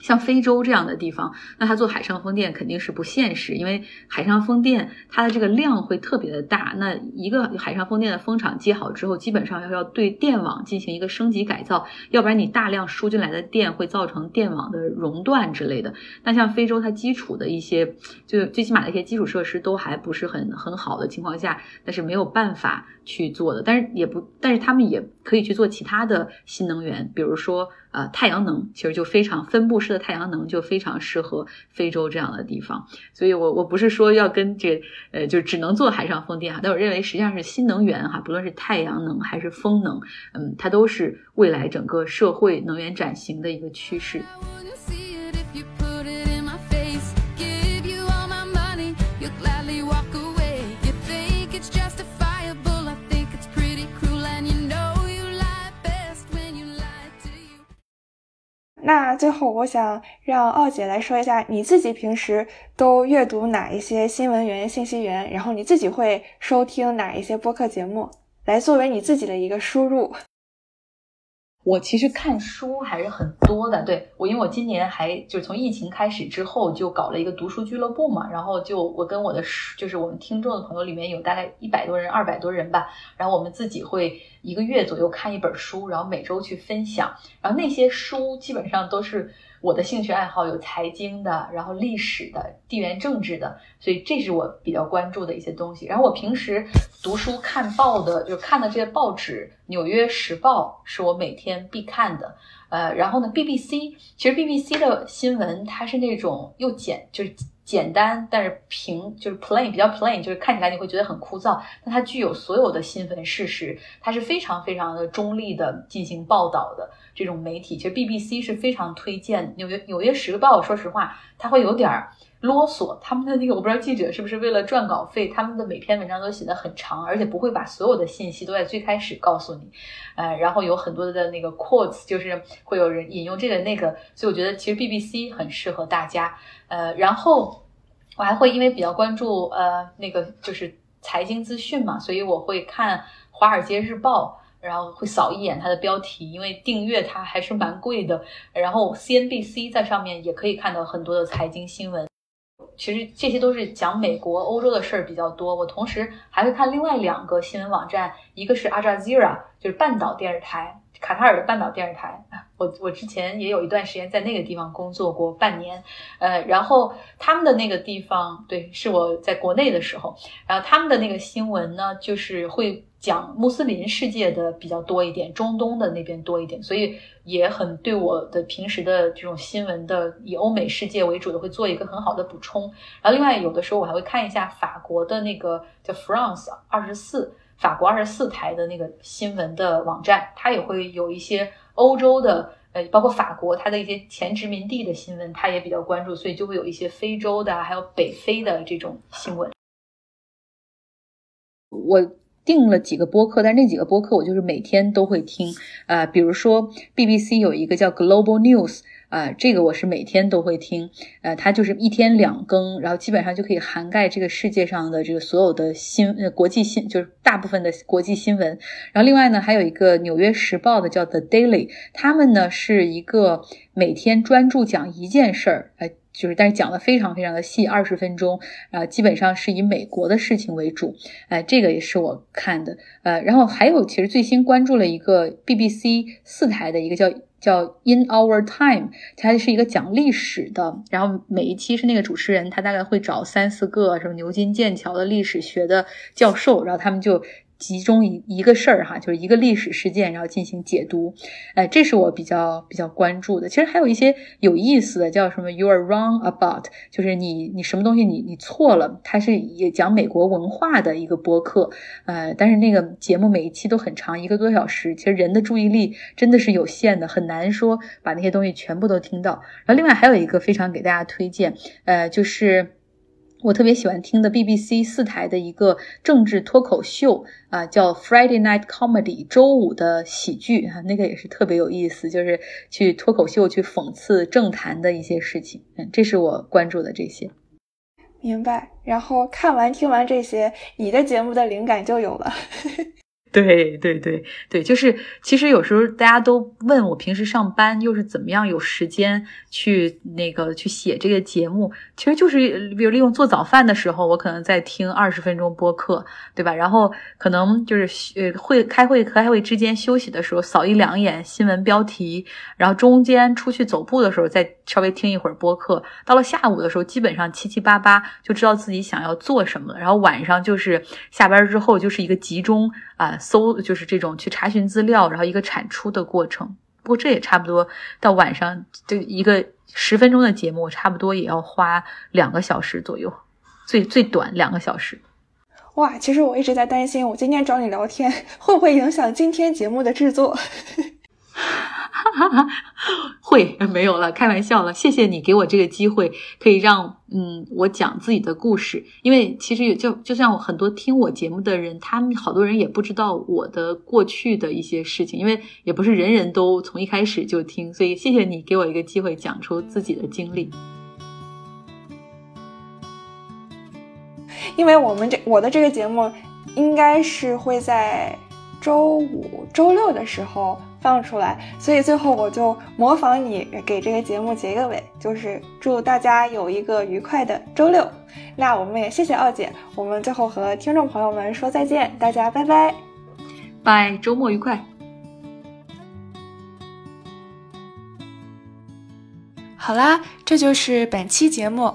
像非洲这样的地方，那它做海上风电肯定是不现实，因为海上风电它的这个量会特别的大。那一个海上风电的风场接好之后，基本上要要对电网进行一个升级改造，要不然你大量输进来的电会造成电网的熔断之类的。那像非洲，它基础的一些就最起码的一些基础设施都还不是很很好的情况下，那是没有办法去做的。但是也不，但是他们也可以去做其他的新能源，比如说。呃，太阳能其实就非常分布式的太阳能就非常适合非洲这样的地方，所以我我不是说要跟这呃就只能做海上风电哈，但我认为实际上是新能源哈，不论是太阳能还是风能，嗯，它都是未来整个社会能源转型的一个趋势。最后，我想让奥姐来说一下，你自己平时都阅读哪一些新闻源、信息源，然后你自己会收听哪一些播客节目，来作为你自己的一个输入。我其实看书还是很多的，对我，因为我今年还就从疫情开始之后就搞了一个读书俱乐部嘛，然后就我跟我的就是我们听众的朋友里面有大概一百多人、二百多人吧，然后我们自己会一个月左右看一本书，然后每周去分享，然后那些书基本上都是。我的兴趣爱好有财经的，然后历史的、地缘政治的，所以这是我比较关注的一些东西。然后我平时读书看报的，就看的这些报纸，《纽约时报》是我每天必看的。呃，然后呢，BBC，其实 BBC 的新闻它是那种又简，就是简单，但是平，就是 plain，比较 plain，就是看起来你会觉得很枯燥。但它具有所有的新闻事实，它是非常非常的中立的进行报道的。这种媒体其实 BBC 是非常推荐。纽约纽约时报，说实话，它会有点儿啰嗦。他们的那个我不知道记者是不是为了赚稿费，他们的每篇文章都写得很长，而且不会把所有的信息都在最开始告诉你。呃，然后有很多的那个 quotes，就是会有人引用这个那个，所以我觉得其实 BBC 很适合大家。呃，然后我还会因为比较关注呃那个就是财经资讯嘛，所以我会看《华尔街日报》。然后会扫一眼它的标题，因为订阅它还是蛮贵的。然后 CNBC 在上面也可以看到很多的财经新闻。其实这些都是讲美国、欧洲的事儿比较多。我同时还会看另外两个新闻网站，一个是 Al Jazeera，就是半岛电视台，卡塔尔的半岛电视台。[LAUGHS] 我我之前也有一段时间在那个地方工作过半年。呃，然后他们的那个地方，对，是我在国内的时候。然后他们的那个新闻呢，就是会。讲穆斯林世界的比较多一点，中东的那边多一点，所以也很对我的平时的这种新闻的以欧美世界为主的会做一个很好的补充。然后另外有的时候我还会看一下法国的那个叫 France 二十四，法国二十四台的那个新闻的网站，它也会有一些欧洲的，呃，包括法国它的一些前殖民地的新闻，它也比较关注，所以就会有一些非洲的还有北非的这种新闻。我。订了几个播客，但那几个播客我就是每天都会听。呃，比如说 BBC 有一个叫 Global News，啊，这个我是每天都会听。呃，它就是一天两更，然后基本上就可以涵盖这个世界上的这个所有的新呃国际新，就是大部分的国际新闻。然后另外呢，还有一个纽约时报的叫 The Daily，他们呢是一个每天专注讲一件事儿，哎。就是，但是讲的非常非常的细，二十分钟，啊，基本上是以美国的事情为主，哎，这个也是我看的，呃，然后还有，其实最新关注了一个 BBC 四台的一个叫叫 In Our Time，它是一个讲历史的，然后每一期是那个主持人，他大概会找三四个什么牛津、剑桥的历史学的教授，然后他们就。集中一一个事儿哈，就是一个历史事件，然后进行解读，哎，这是我比较比较关注的。其实还有一些有意思的，叫什么 “You are wrong about”，就是你你什么东西你你错了。它是也讲美国文化的一个播客，呃，但是那个节目每一期都很长，一个多小时。其实人的注意力真的是有限的，很难说把那些东西全部都听到。然后另外还有一个非常给大家推荐，呃，就是。我特别喜欢听的 BBC 四台的一个政治脱口秀啊，叫 Friday Night Comedy，周五的喜剧啊，那个也是特别有意思，就是去脱口秀去讽刺政坛的一些事情。嗯，这是我关注的这些。明白。然后看完听完这些，你的节目的灵感就有了。[LAUGHS] 对对对对，就是其实有时候大家都问我平时上班又是怎么样有时间去那个去写这个节目，其实就是比如利用做早饭的时候，我可能在听二十分钟播客，对吧？然后可能就是呃会开会开会之间休息的时候扫一两眼新闻标题，然后中间出去走步的时候再稍微听一会儿播客，到了下午的时候基本上七七八八就知道自己想要做什么了，然后晚上就是下班之后就是一个集中。啊，搜就是这种去查询资料，然后一个产出的过程。不过这也差不多到晚上，就一个十分钟的节目，我差不多也要花两个小时左右，最最短两个小时。哇，其实我一直在担心，我今天找你聊天 [LAUGHS] 会不会影响今天节目的制作？[LAUGHS] 会没有了，开玩笑了。谢谢你给我这个机会，可以让嗯我讲自己的故事。因为其实也就就像我很多听我节目的人，他们好多人也不知道我的过去的一些事情，因为也不是人人都从一开始就听。所以谢谢你给我一个机会，讲出自己的经历。因为我们这我的这个节目应该是会在周五、周六的时候。放出来，所以最后我就模仿你给这个节目结个尾，就是祝大家有一个愉快的周六。那我们也谢谢奥姐，我们最后和听众朋友们说再见，大家拜拜，拜，周末愉快。好啦，这就是本期节目。